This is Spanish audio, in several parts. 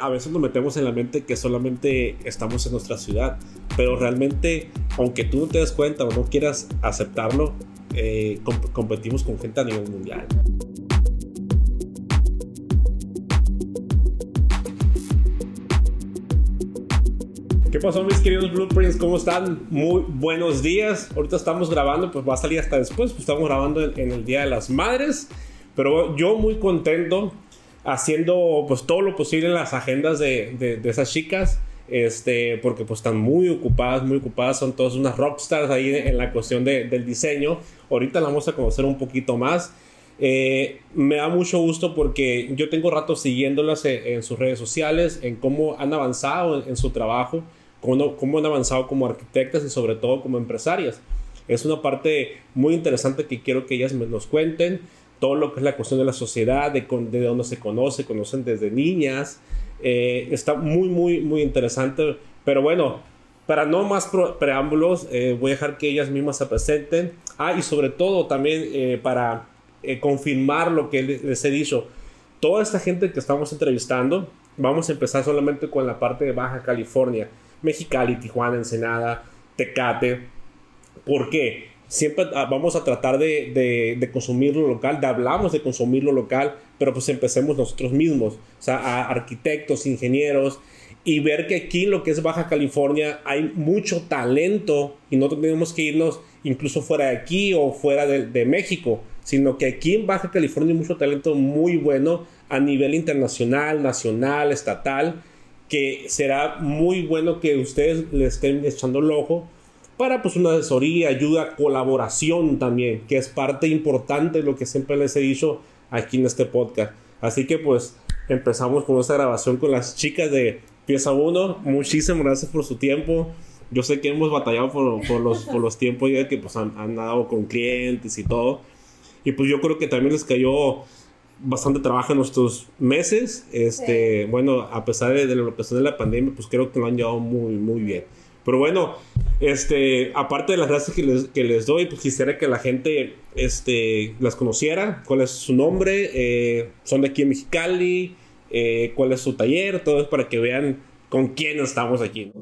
A veces nos metemos en la mente que solamente estamos en nuestra ciudad, pero realmente, aunque tú no te des cuenta o no quieras aceptarlo, eh, competimos con gente a nivel mundial. ¿Qué pasó mis queridos Blueprints? ¿Cómo están? Muy buenos días. Ahorita estamos grabando, pues va a salir hasta después, pues estamos grabando en el Día de las Madres. Pero yo muy contento haciendo pues todo lo posible en las agendas de, de, esas chicas. Este, porque pues están muy ocupadas, muy ocupadas, son todas unas rockstars ahí en la cuestión de, del diseño. Ahorita la vamos a conocer un poquito más. Eh, me da mucho gusto porque yo tengo rato siguiéndolas en, sus redes sociales, en cómo han avanzado en, su trabajo, cómo, cómo, han avanzado como arquitectas y sobre todo como empresarias. Es una parte muy interesante que quiero que ellas nos cuenten todo lo que es la cuestión de la sociedad, de, de dónde se conoce, conocen desde niñas. Eh, está muy, muy, muy interesante. Pero bueno, para no más preámbulos, eh, voy a dejar que ellas mismas se presenten. Ah, y sobre todo también eh, para confirmar lo que les he dicho, toda esta gente que estamos entrevistando, vamos a empezar solamente con la parte de Baja California, Mexicali, Tijuana, Ensenada, Tecate. ¿Por qué? Siempre ah, vamos a tratar de, de, consumir lo local, de hablamos de consumir lo local, pero pues empecemos nosotros mismos, o sea, a arquitectos, ingenieros, y ver que aquí en lo que es Baja California hay mucho talento y no tenemos que irnos incluso fuera de aquí o fuera de, México, sino que aquí en Baja California hay mucho talento muy bueno a nivel internacional, nacional, estatal, que será muy bueno que ustedes le estén echando el ojo para pues una asesoría, ayuda, colaboración también, que es parte importante de lo que siempre les he dicho aquí en este podcast. Así que pues empezamos con esta grabación con las chicas de Pieza 1. Muchísimas gracias por su tiempo. Yo sé que hemos batallado por, por los, por los tiempos ya que pues han, han, dado con clientes y todo. Y pues yo creo que también les cayó bastante trabajo en nuestros meses. Este, Bueno, a pesar de, de lo que de la pandemia, pues creo que lo han llevado muy, muy bien. Pero bueno, este, aparte de las gracias que les, que les doy, pues quisiera que la gente este, las conociera, cuál es su nombre, eh, son de aquí en Mexicali, eh, cuál es su taller, todo es para que vean con quién estamos aquí.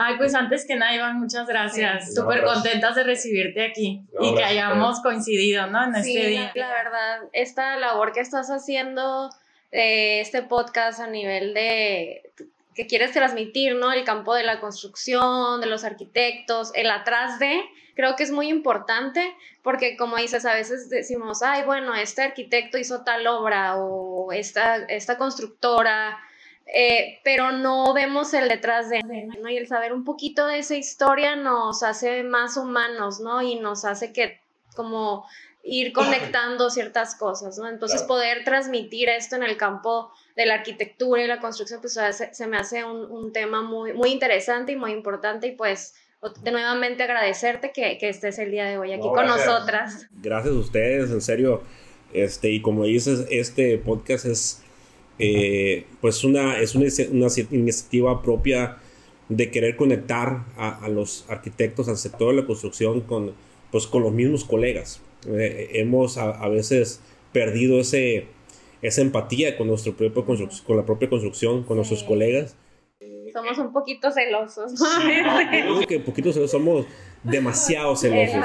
Ay, pues antes que nada, Iván, muchas gracias. Súper contentas de recibirte aquí y que hayamos coincidido, ¿no? En este día. La verdad, esta labor que estás haciendo, eh, este podcast a nivel de que quieres transmitir, ¿no? El campo de la construcción, de los arquitectos, el atrás de, creo que es muy importante porque como dices, a veces decimos, ay, bueno, este arquitecto hizo tal obra o esta, esta constructora, eh, pero no vemos el detrás de, ¿no? Y el saber un poquito de esa historia nos hace más humanos, ¿no? Y nos hace que como ir conectando ciertas cosas, ¿no? Entonces poder transmitir esto en el campo de la arquitectura y la construcción, pues se, me hace un, un, tema muy, muy interesante y muy importante y pues de nuevamente agradecerte que, que estés el día de hoy aquí con nosotras. Gracias a ustedes, en serio, este, y como dices, este podcast es eh, pues una, es una, una, iniciativa propia de querer conectar a, a, los arquitectos, al sector de la construcción con, pues, con los mismos colegas. Eh, hemos a, a veces perdido ese esa empatía con, nuestro propio con la propia construcción, con nuestros colegas. Somos un poquito celosos. ¿no? que poquito celosos, somos demasiado celosos.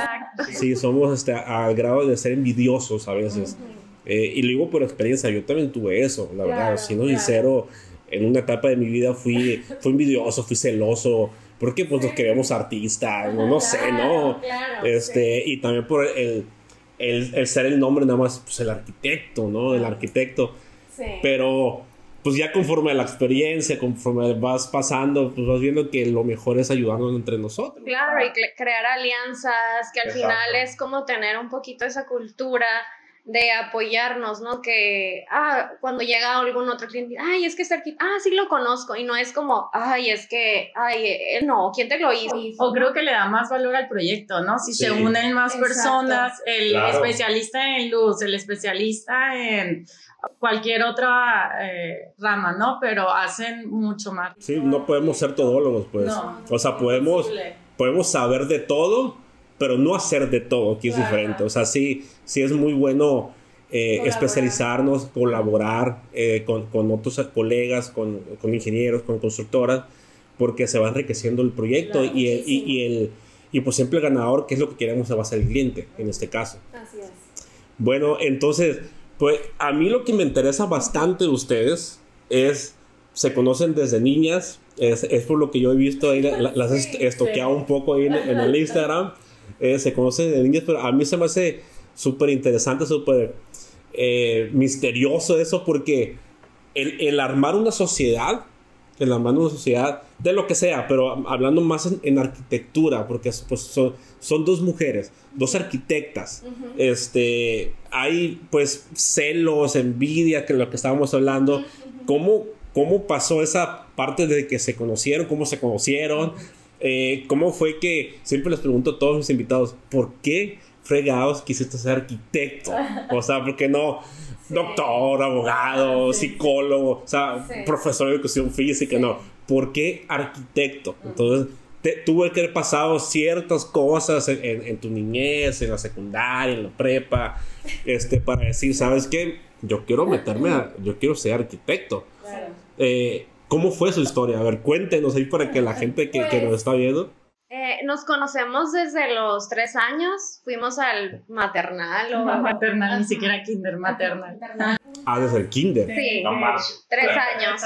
Sí, somos este, al grado de ser envidiosos a veces. Eh, y lo digo por experiencia, yo también tuve eso, la verdad. Siendo sincero, en una etapa de mi vida fui, fui envidioso, fui celoso porque pues nos queremos artistas, no, no sé, ¿no? este, y también por el, el, ser el nombre nada más, pues el arquitecto, ¿no? El arquitecto. Sí. Pero, pues ya conforme a la experiencia, conforme vas pasando, pues vas viendo que lo mejor es ayudarnos entre nosotros. Claro, y crear alianzas, que al final es como tener un poquito esa cultura de apoyarnos, ¿no? Que, ah, cuando llega algún otro cliente, ay, es que está aquí, ah, sí lo conozco, y no es como, ay, es que, ay, él no, ¿quién te lo hizo? O creo que le da más valor al proyecto, ¿no? Si se unen más personas, el especialista en luz, el especialista en cualquier otra eh, rama, ¿no? Pero hacen mucho más. Sí, no podemos ser todólogos, pues. o sea, podemos, podemos saber de todo, pero no hacer de todo, que es diferente. O sea, sí, sí es muy bueno eh, especializarnos, colaborar eh, con, con, otros colegas, con, con, ingenieros, con constructoras, porque se va enriqueciendo el proyecto y, el, y, el, y pues siempre el ganador, que es lo que queremos, va a ser el cliente en este caso. Así es. Bueno, entonces, pues a mí lo que me interesa bastante de ustedes es, se conocen desde niñas, es, es por lo que yo he visto ahí, las he estoqueado un poco ahí en, en el Instagram, eh, se conocen desde niñas, pero a mí se me hace súper interesante, súper eh, misterioso eso, porque el, el, armar una sociedad, el armar una sociedad, de lo que sea, pero hablando más en, arquitectura, porque pues, son, son, dos mujeres, dos arquitectas, este, hay pues celos, envidia, que lo que estábamos hablando, ¿cómo, ¿cómo pasó esa parte de que se conocieron, cómo se conocieron? Eh, ¿Cómo fue que, siempre les pregunto a todos mis invitados, ¿por qué fregados quisiste ser arquitecto. O sea, porque no doctor, abogado, psicólogo, o sea, profesor de educación física, no. ¿Por qué arquitecto? Entonces, tuve que haber pasado ciertas cosas en, tu niñez, en la secundaria, en la prepa, este, para decir, ¿sabes qué? Yo quiero meterme a, yo quiero ser arquitecto. Eh, ¿Cómo fue su historia? A ver, cuéntenos ahí para que la gente que, que nos está viendo. Eh, nos conocemos desde los tres años. Fuimos al maternal o. maternal, ni siquiera kinder, maternal. Ah, desde el kinder. Sí, tres años.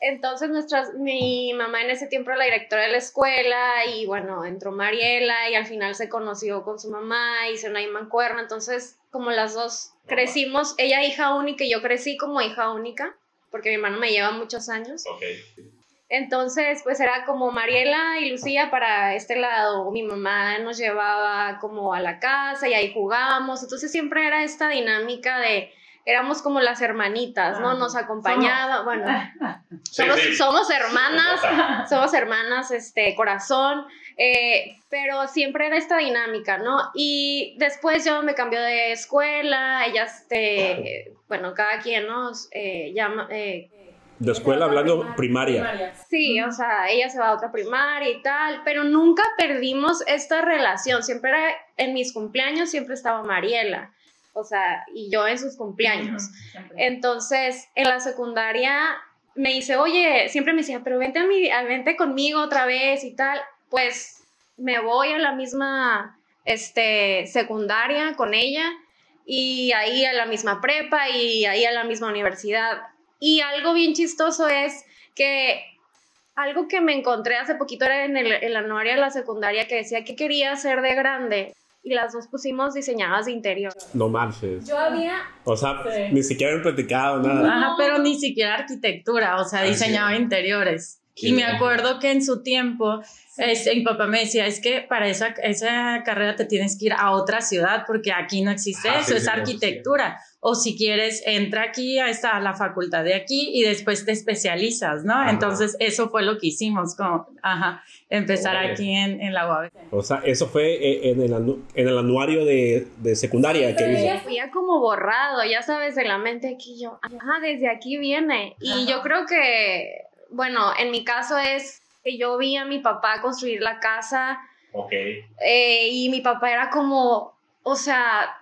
Entonces, nuestras, mi mamá en ese tiempo era la directora de la escuela y bueno, entró Mariela y al final se conoció con su mamá, hizo una mancuerna. Entonces, como las dos crecimos, ella hija única y yo crecí como hija única, porque mi hermano me lleva muchos años. Okay. Entonces, pues era como Mariela y Lucía para este lado. Mi mamá nos llevaba como a la casa y ahí jugábamos. Entonces siempre era esta dinámica de éramos como las hermanitas, ¿no? Nos acompañaba, bueno, somos, hermanas, somos hermanas, este, corazón, eh, pero siempre era esta dinámica, ¿no? Y después yo me cambió de escuela, ellas, este, bueno, cada quien nos eh, llama, eh, de escuela hablando primaria. Sí, o sea, ella se va a otra primaria y tal, pero nunca perdimos esta relación. Siempre era, en mis cumpleaños siempre estaba Mariela, o sea, y yo en sus cumpleaños. Entonces, en la secundaria me dice, oye, siempre me decía, pero vente, a mi, vente conmigo otra vez y tal. Pues me voy a la misma este, secundaria con ella y ahí a la misma prepa y ahí a la misma universidad y algo bien chistoso es que algo que me encontré hace poquito era en el, anuario de la secundaria que decía que quería hacer de grande y las dos pusimos diseñadas de interior. No marches. Yo había... O sea, ni siquiera he platicado nada. Ajá, pero ni siquiera arquitectura, o sea, diseñaba interiores. Y me acuerdo que en su tiempo, este, mi papá me decía, es que para esa, esa carrera te tienes que ir a otra ciudad porque aquí no existe ah, eso, es arquitectura o si quieres, entra aquí a, esta, a la facultad de aquí y después te especializas, ¿no? Entonces, eso fue lo que hicimos, como, ajá, empezar aquí en, en, la UAB. O sea, eso fue eh, en el, en el anuario de, de secundaria que hizo. Ya como borrado, ya sabes, de la mente aquí yo, ajá, desde aquí viene. Y yo creo que, bueno, en mi caso es que yo vi a mi papá construir la casa. Ok. Eh, y mi papá era como, o sea,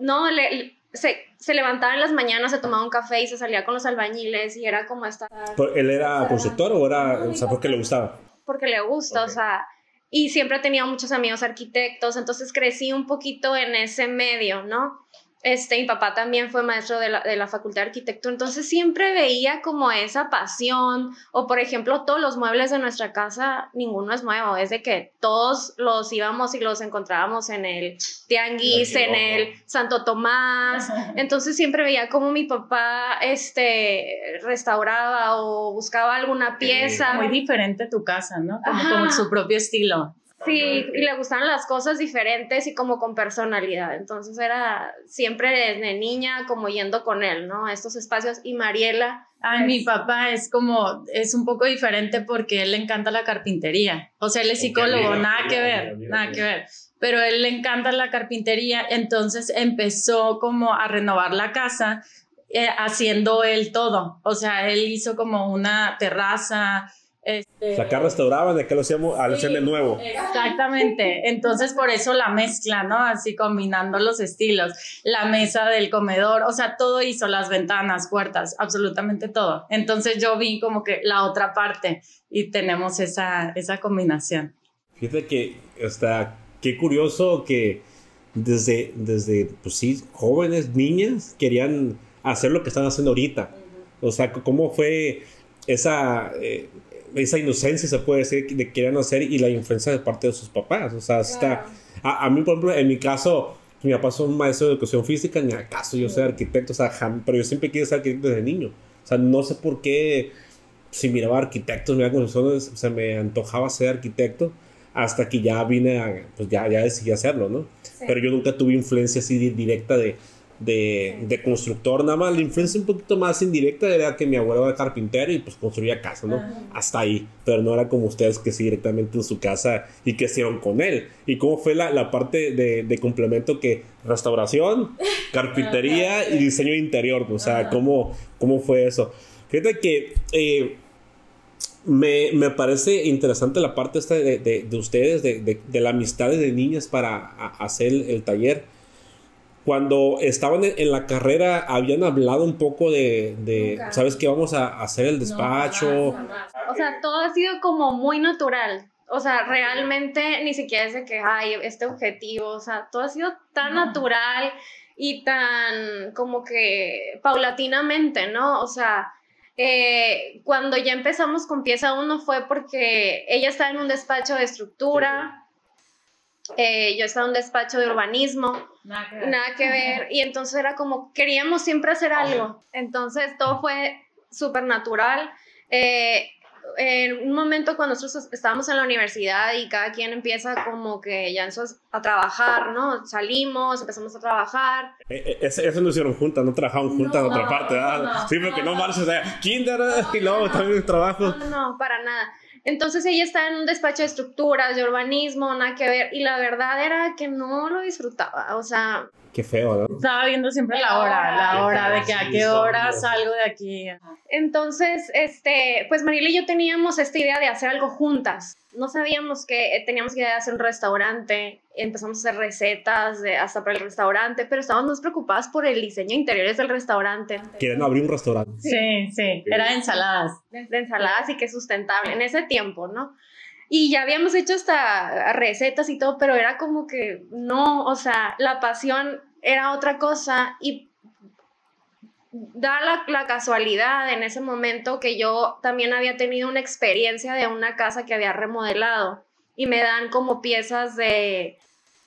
no, le, se, se, levantaba en las mañanas, se tomaba un café y se salía con los albañiles y era como esta... ¿Él era constructor o era, o sea, porque le gustaba? Porque le gusta, o sea, y siempre tenía muchos amigos arquitectos, entonces crecí un poquito en ese medio, ¿no? Este, mi papá también fue maestro de la, de la, Facultad de Arquitectura, entonces siempre veía como esa pasión, o por ejemplo, todos los muebles de nuestra casa, ninguno es nuevo, es de que todos los íbamos y los encontrábamos en el Tianguis, en el Santo Tomás, entonces siempre veía como mi papá este, restauraba o buscaba alguna pieza. Muy diferente tu casa, ¿no? Como, como su propio estilo. Sí, y le gustaban las cosas diferentes y como con personalidad. Entonces era siempre desde niña como yendo con él, ¿no? A estos espacios. Y Mariela. Ay, mi papá es como, es un poco diferente porque él le encanta la carpintería. O sea, él es psicólogo, nada que ver, nada que ver. Pero él le encanta la carpintería, entonces empezó como a renovar la casa eh, haciendo él todo. O sea, él hizo como una terraza, Este, acá restauraban, acá lo hacíamos al sí, de nuevo. Exactamente. Entonces, por eso la mezcla, ¿no? Así combinando los estilos. La mesa del comedor, o sea, todo hizo, las ventanas, puertas, absolutamente todo. Entonces, yo vi como que la otra parte y tenemos esa, esa combinación. Fíjate que, está, qué curioso que desde, desde, pues sí, jóvenes, niñas, querían hacer lo que están haciendo ahorita. O sea, cómo fue esa, eh, esa inocencia, se puede decir, de querer hacer y la influencia de parte de sus papás. O sea, está, a, a, mí, por ejemplo, en mi caso, mi papá es un maestro de educación física, ni acaso yo soy arquitecto, o sea, pero yo siempre quise ser arquitecto desde niño. O sea, no sé por qué, si miraba arquitectos, miraba construcciones, se me antojaba ser arquitecto hasta que ya vine a, pues ya, ya decidí hacerlo, ¿no? Pero yo nunca tuve influencia así directa de, de, de, constructor, nada más la influencia un poquito más indirecta era que mi abuelo era carpintero y pues construía casa, ¿no? Hasta ahí, pero no era como ustedes que sí directamente en su casa y que hicieron con él. ¿Y cómo fue la, la parte de, de, complemento que restauración, carpintería y diseño interior? O sea, ¿cómo, ¿cómo fue eso? Fíjate que... Eh, me, me, parece interesante la parte esta de, de, de ustedes, de, de, la amistad de niñas para hacer el, el taller cuando estaban en, la carrera, habían hablado un poco de, ¿sabes qué? Vamos a hacer el despacho. o sea, todo ha sido como muy natural. O sea, realmente ni siquiera es de que, hay este objetivo, o sea, todo ha sido tan natural y tan como que paulatinamente, ¿no? O sea, eh, cuando ya empezamos con pieza uno fue porque ella estaba en un despacho de estructura, eh, yo estaba en un despacho de urbanismo, nada que, ver. y entonces era como, queríamos siempre hacer algo, entonces todo fue súper natural. Eh, en un momento cuando nosotros estábamos en la universidad y cada quien empieza como que ya a trabajar, ¿no? Salimos, empezamos a trabajar. Eh, eso, no hicieron juntas, no trabajaban juntas en otra parte, ¿verdad? sí, porque no, marches, o sea, kinder y luego también trabajo. No, no, para nada. Entonces ella estaba en un despacho de estructuras, de urbanismo, nada que ver, y la verdad era que no lo disfrutaba, o sea... Qué feo, ¿no? Estaba viendo siempre la hora, la hora de que a qué hora salgo de aquí. Entonces, este, pues Mariela y yo teníamos esta idea de hacer algo juntas. No sabíamos que eh, teníamos que hacer un restaurante, empezamos a hacer recetas de, hasta para el restaurante, pero estábamos más preocupadas por el diseño interiores del restaurante. Quieren abrir un restaurante. Sí, sí, era de ensaladas. De, ensaladas y que es sustentable en ese tiempo, ¿no? Y ya habíamos hecho hasta recetas y todo, pero era como que no, o sea, la pasión era otra cosa y da la, la, casualidad en ese momento que yo también había tenido una experiencia de una casa que había remodelado y me dan como piezas de,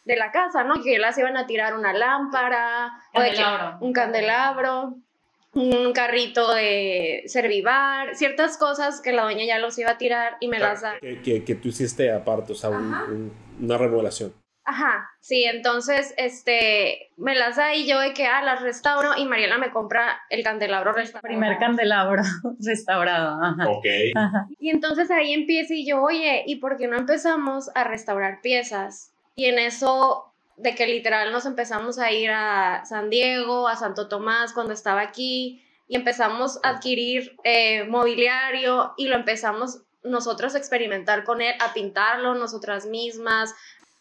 de la casa, ¿no? Que las iban a tirar una lámpara, un candelabro, un carrito de servivar, ciertas cosas que la doña ya los iba a tirar y me las da. Que, que, tú hiciste aparte, o sea, una remodelación. Ajá, sí, entonces, este, me las da y yo de que, ah, las restauro y Mariela me compra el candelabro restaurado. Primer candelabro restaurado, ajá. Ok. Y entonces ahí empieza y yo, oye, ¿y por qué no empezamos a restaurar piezas? Y en eso, de que literal nos empezamos a ir a San Diego, a Santo Tomás cuando estaba aquí, y empezamos a adquirir eh, mobiliario y lo empezamos nosotros a experimentar con él, a pintarlo nosotras mismas,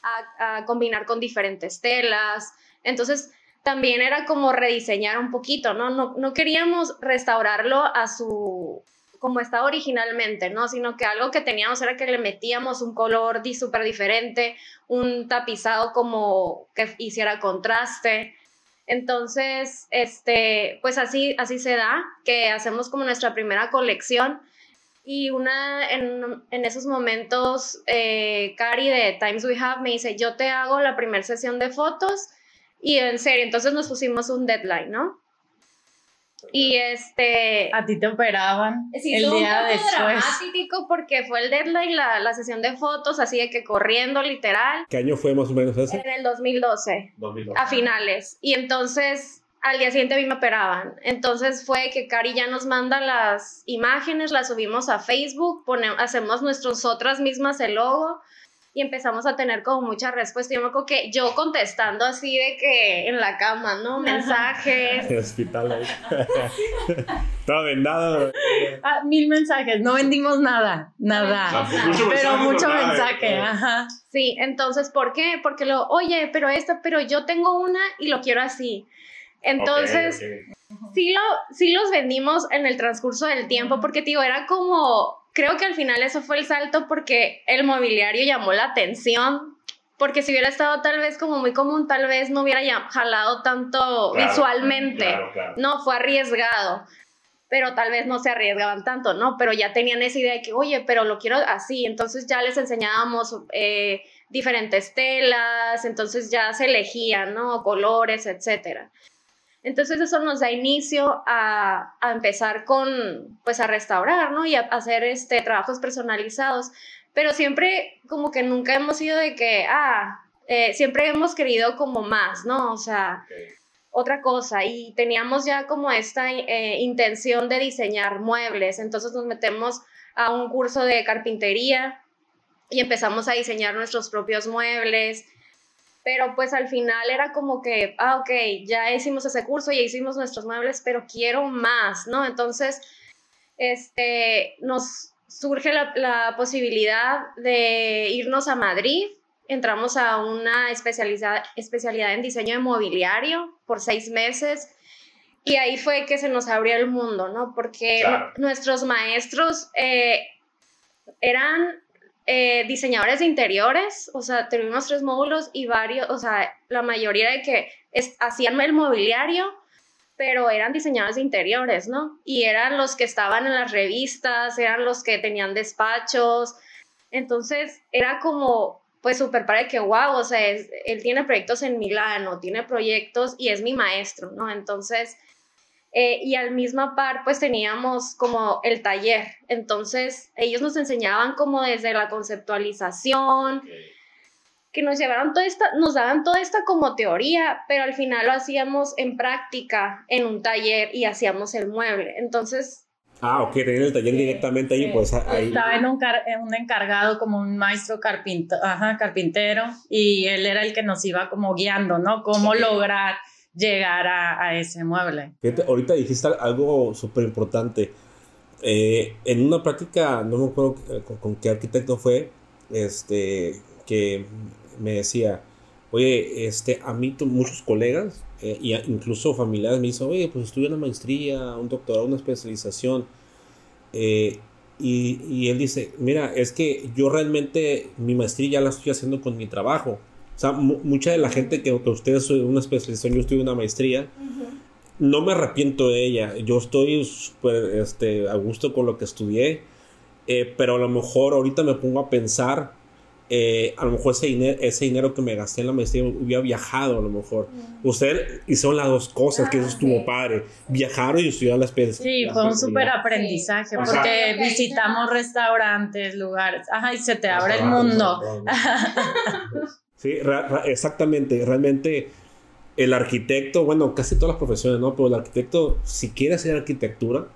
a, combinar con diferentes telas. Entonces, también era como rediseñar un poquito, ¿no? ¿no? No queríamos restaurarlo a su, como estaba originalmente, ¿no? Sino que algo que teníamos era que le metíamos un color súper diferente, un tapizado como que hiciera contraste. Entonces, este, pues así, así se da, que hacemos como nuestra primera colección y una, en, en esos momentos, eh, de Times We Have me dice, yo te hago la primera sesión de fotos y en serio, entonces nos pusimos un deadline, ¿no? Y este... A ti te operaban sí, el día un poco dramático porque fue el deadline, la, la, sesión de fotos, así de que corriendo literal. ¿Qué año fue más o menos ese? En el 2012, 2012. a finales. Y entonces al día siguiente a mí me operaban. Entonces fue que Cari ya nos manda las imágenes, las subimos a Facebook, ponemos, hacemos nosotras mismas el logo y empezamos a tener como muchas respuestas. Yo me acuerdo que yo contestando así de que en la cama, ¿no? Mensajes. En el hospital ahí. Todo vendado. Ah, mil mensajes, no vendimos nada, nada. Mucho pero mensaje, mucho nada, mensaje, eh. ajá. Sí, entonces, ¿por qué? Porque lo, oye, pero esta, pero yo tengo una y lo quiero así. Entonces, sí, lo, sí los vendimos en el transcurso del tiempo, porque, digo, era como, creo que al final eso fue el salto porque el mobiliario llamó la atención, porque si hubiera estado tal vez como muy común, tal vez no hubiera jalado tanto Claro, visualmente. Claro, claro. No, fue arriesgado. Pero tal vez no se arriesgaban tanto, ¿no? Pero ya tenían esa idea de que, oye, pero lo quiero así. Entonces ya les enseñábamos eh, diferentes telas, entonces ya se elegían, ¿no? Colores, etcétera. Entonces eso nos da inicio a, a empezar con, pues a restaurar, ¿no? Y a hacer este, trabajos personalizados. Pero siempre como que nunca hemos sido de que, ah, eh, siempre hemos querido como más, ¿no? O sea, otra cosa y teníamos ya como esta eh, intención de diseñar muebles, entonces nos metemos a un curso de carpintería y empezamos a diseñar nuestros propios muebles, pero pues al final era como que, ah, ok, ya hicimos ese curso, ya hicimos nuestros muebles, pero quiero más, ¿no? Entonces, este, nos surge la, la posibilidad de irnos a Madrid entramos a una especialidad, especialidad en diseño de mobiliario por seis meses y ahí fue que se nos abrió el mundo, ¿no? Porque Claro. nuestros maestros eh, eran eh, diseñadores de interiores, o sea, tuvimos tres módulos y varios, o sea, la mayoría de que es- hacían el mobiliario, pero eran diseñadores de interiores, ¿no? Y eran los que estaban en las revistas, eran los que tenían despachos, entonces era como, pues súper padre que, wow, o sea, él tiene proyectos en Milano, tiene proyectos y es mi maestro, ¿no? Entonces, eh, y al misma par, pues teníamos como el taller. Entonces, ellos nos enseñaban como desde la conceptualización, que nos llevaron toda esta, nos daban toda esta como teoría, pero al final lo hacíamos en práctica en un taller y hacíamos el mueble. Entonces, Ah, ok, tenían el taller directamente ahí, sí. pues ahí. Estaba en un, car- en un encargado como un maestro carpinto, ajá, carpintero y él era el que nos iba como guiando, ¿no? Cómo lograr llegar a, ese mueble. Fíjate, ahorita dijiste algo súper importante. Eh, en una práctica, no me acuerdo con, qué arquitecto fue, este, que me decía, oye, este, a mí muchos colegas, eh, y incluso familiares me dicen, oye, pues estudia una maestría, un doctorado, una especialización. Eh, y, y él dice, mira, es que yo realmente mi maestría ya la estoy haciendo con mi trabajo. O sea, mu- mucha de la gente que, que ustedes son una especialización, yo estudio una maestría, no me arrepiento de ella. Yo estoy súper este, a gusto con lo que estudié, eh, pero a lo mejor ahorita me pongo a pensar, eh, a lo mejor ese dinero, ese dinero que me gasté en la maestría hubiera viajado a lo mejor. Ustedes hicieron las dos cosas, que eso estuvo padre. Viajaron y estudiaron la especialidad. Sí, fue un súper aprendizaje sea- porque visitamos restaurantes, lugares, ajá, y se te abre el mundo. Sí, ra- ra- exactamente. Realmente el arquitecto, bueno, casi todas las profesiones, ¿no? Pero el arquitecto, si quieres hacer arquitectura,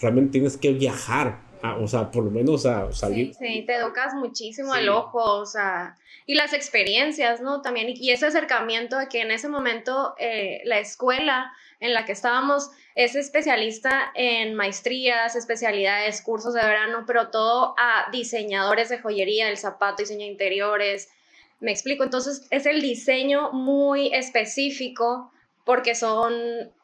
realmente tienes que viajar, a- o sea, por lo menos a salir. sí, te educas muchísimo Sí. el ojo, o sea, y las experiencias, ¿no? También, y ese acercamiento de que en ese momento eh, la escuela en la que estábamos es especialista en maestrías, especialidades, cursos de verano, pero todo a diseñadores de joyería, el zapato, diseño de interiores, me explico, entonces es el diseño muy específico porque son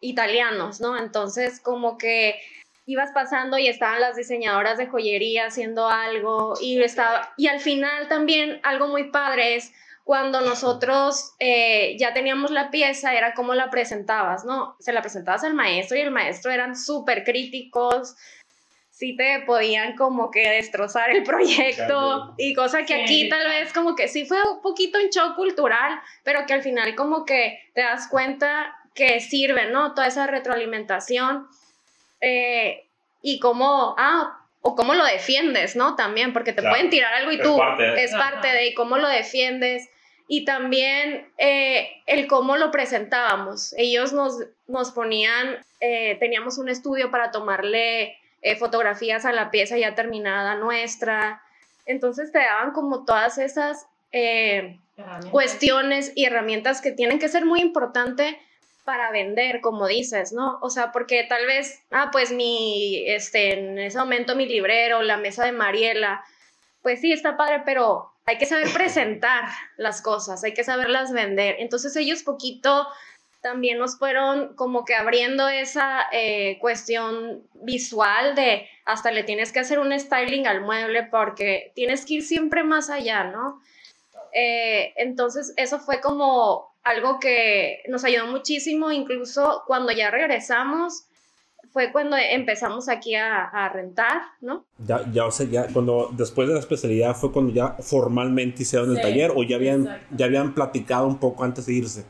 italianos, ¿no? Entonces como que ibas pasando y estaban las diseñadoras de joyería haciendo algo y estaba y al final también algo muy padre es cuando nosotros eh, ya teníamos la pieza era cómo la presentabas, ¿no? Se la presentabas al maestro y el maestro eran súper críticos, sí te podían como que destrozar el proyecto y cosa que Sí. aquí tal vez como que sí fue un poquito un shock cultural, pero que al final como que te das cuenta que sirve, ¿no? Toda esa retroalimentación eh, y cómo, ah, o cómo lo defiendes, ¿no? También, porque te Claro. pueden tirar algo y Es tú parte es parte de y cómo lo defiendes y también eh, el cómo lo presentábamos. Ellos nos, nos ponían, eh, teníamos un estudio para tomarle eh, fotografías a la pieza ya terminada nuestra. Entonces te daban como todas esas eh, cuestiones y herramientas que tienen que ser muy importantes para vender, como dices, ¿no? O sea, porque tal vez, ah, pues mi, este, en ese momento mi librero, la mesa de Mariela, pues sí, está padre, pero hay que saber presentar las cosas, hay que saberlas vender. Entonces ellos poquito también nos fueron como que abriendo esa eh, cuestión visual de hasta le tienes que hacer un styling al mueble porque tienes que ir siempre más allá, ¿no? Eh, entonces eso fue como algo que nos ayudó muchísimo, incluso cuando ya regresamos, fue cuando empezamos aquí a, rentar, ¿no? Ya, ya, o sea, ya cuando después de la especialidad fue cuando ya formalmente hicieron el taller o ya habían, ya habían platicado un poco antes de irse.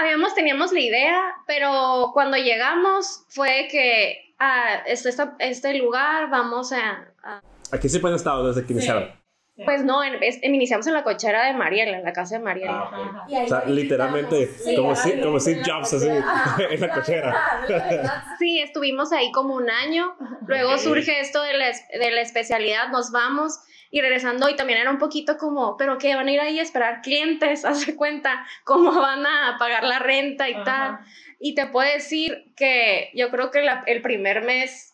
Habíamos, teníamos la idea, pero cuando llegamos fue que a ah, este, este, lugar vamos a, a... Aquí sí han estado desde que iniciaron. Pues no, iniciamos en la cochera de Mariela, en la casa de Mariela. Ah, o sea, literalmente, como, si, como si Jobs así, en la cochera. Sí, estuvimos ahí como un año. Luego surge esto de la, de la especialidad, nos vamos y regresando y también era un poquito como, pero que van a ir ahí a esperar clientes, hace cuenta cómo van a pagar la renta y tal. Y te puedo decir que yo creo que el primer mes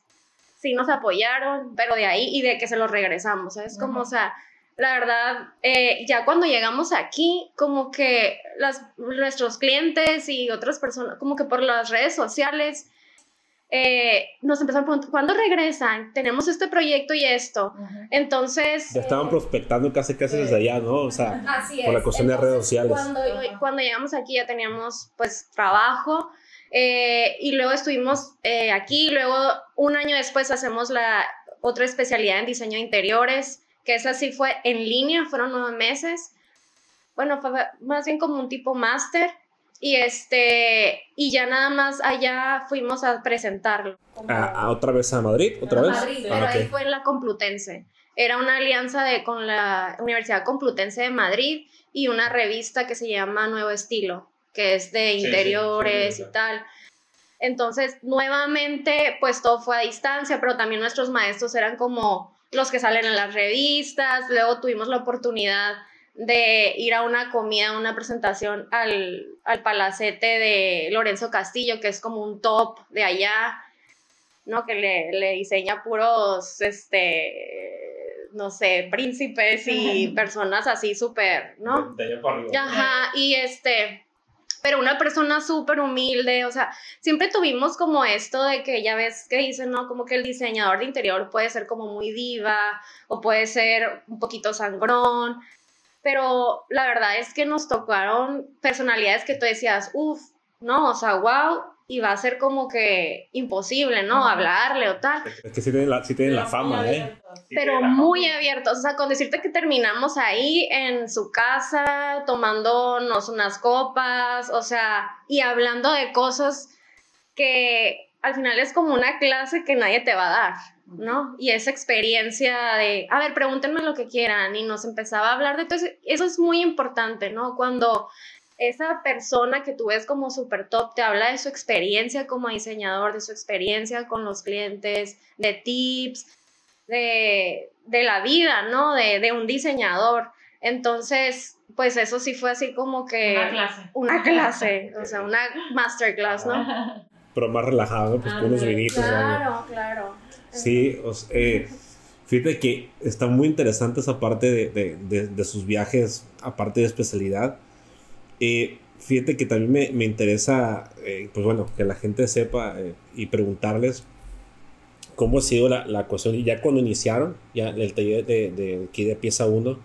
sí nos apoyaron, pero de ahí y de que se los regresamos, ¿sabes? Como, o sea, la verdad, eh, ya cuando llegamos aquí, como que las, nuestros clientes y otras personas, como que por las redes sociales, eh, nos empezaron a preguntar, ¿cuándo regresan? Tenemos este proyecto y esto. Entonces... Ya estaban prospectando casi casi desde allá, ¿no? O sea, por la cuestión de redes sociales. Cuando, cuando, llegamos aquí ya teníamos pues trabajo eh, y luego estuvimos aquí, luego un año después hacemos la otra especialidad en diseño de interiores que esa sí fue en línea, fueron nueve meses. Bueno, fue más bien como un tipo máster. Y este, y ya nada más allá fuimos a presentarlo. ¿A, otra vez a Madrid? ¿Otra vez? Madrid, ah, pero ahí fue en la Complutense. Era una alianza de, con la Universidad Complutense de Madrid y una revista que se llama Nuevo Estilo, que es de interiores y tal. Entonces, nuevamente, pues todo fue a distancia, pero también nuestros maestros eran como los que salen en las revistas, luego tuvimos la oportunidad de ir a una comida, una presentación al, al palacete de Lorenzo Castillo, que es como un top de allá, ¿no? Que le, le diseña puros, este, no sé, príncipes y personas así súper, ¿no? De, de Ajá, y este, pero una persona súper humilde, o sea, siempre tuvimos como esto de que ya ves que dicen, ¿no? Como que el diseñador de interior puede ser como muy diva o puede ser un poquito sangrón, pero la verdad es que nos tocaron personalidades que tú decías, uff, no, o sea, wow, y va a ser como que imposible, ¿no? Hablarle o tal. Es que sí tienen la, sí tienen la fama, ¿eh? Pero muy abiertos, o sea, con decirte que terminamos ahí en su casa, tomándonos unas copas, o sea, y hablando de cosas que al final es como una clase que nadie te va a dar, ¿no? Y esa experiencia de, a ver, pregúntenme lo que quieran, y nos empezaba a hablar de todo eso, eso es muy importante, ¿no? Cuando esa persona que tú ves como super top te habla de su experiencia como diseñador, de su experiencia con los clientes, de tips, de, la vida, ¿no? De, un diseñador. Entonces, pues eso sí fue así como que... Una clase. Una clase, o sea, una masterclass, ¿no? Pero más relajado, pues con unos vinitos. Claro, claro. Sí, eh, fíjate que está muy interesante esa parte de, de sus viajes, aparte de especialidad eh, fíjate que también me, me interesa, eh, pues bueno, que la gente sepa eh, y preguntarles cómo ha sido la, la cuestión. Ya cuando iniciaron, ya el taller de, de aquí de pieza 1,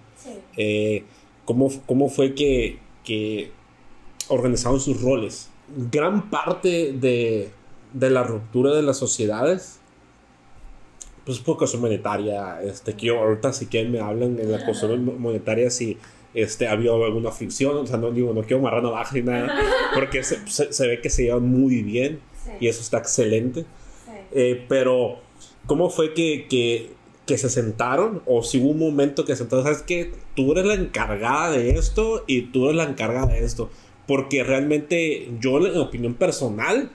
¿cómo, ¿cómo, fue que, que organizaron sus roles? Gran parte de, de la ruptura de las sociedades pues por cuestión monetaria, este, que yo ahorita si quieren me hablan en la cuestión monetaria si este, había alguna fricción, o sea, no digo, no quiero amarrar navaja ni nada, porque se, se, ve que se llevan muy bien y eso está excelente. Eh, pero, ¿cómo fue que, que, que, se sentaron? O si hubo un momento que se sentaron, sabes que tú eres la encargada de esto y tú eres la encargada de esto. Porque realmente yo, en opinión personal,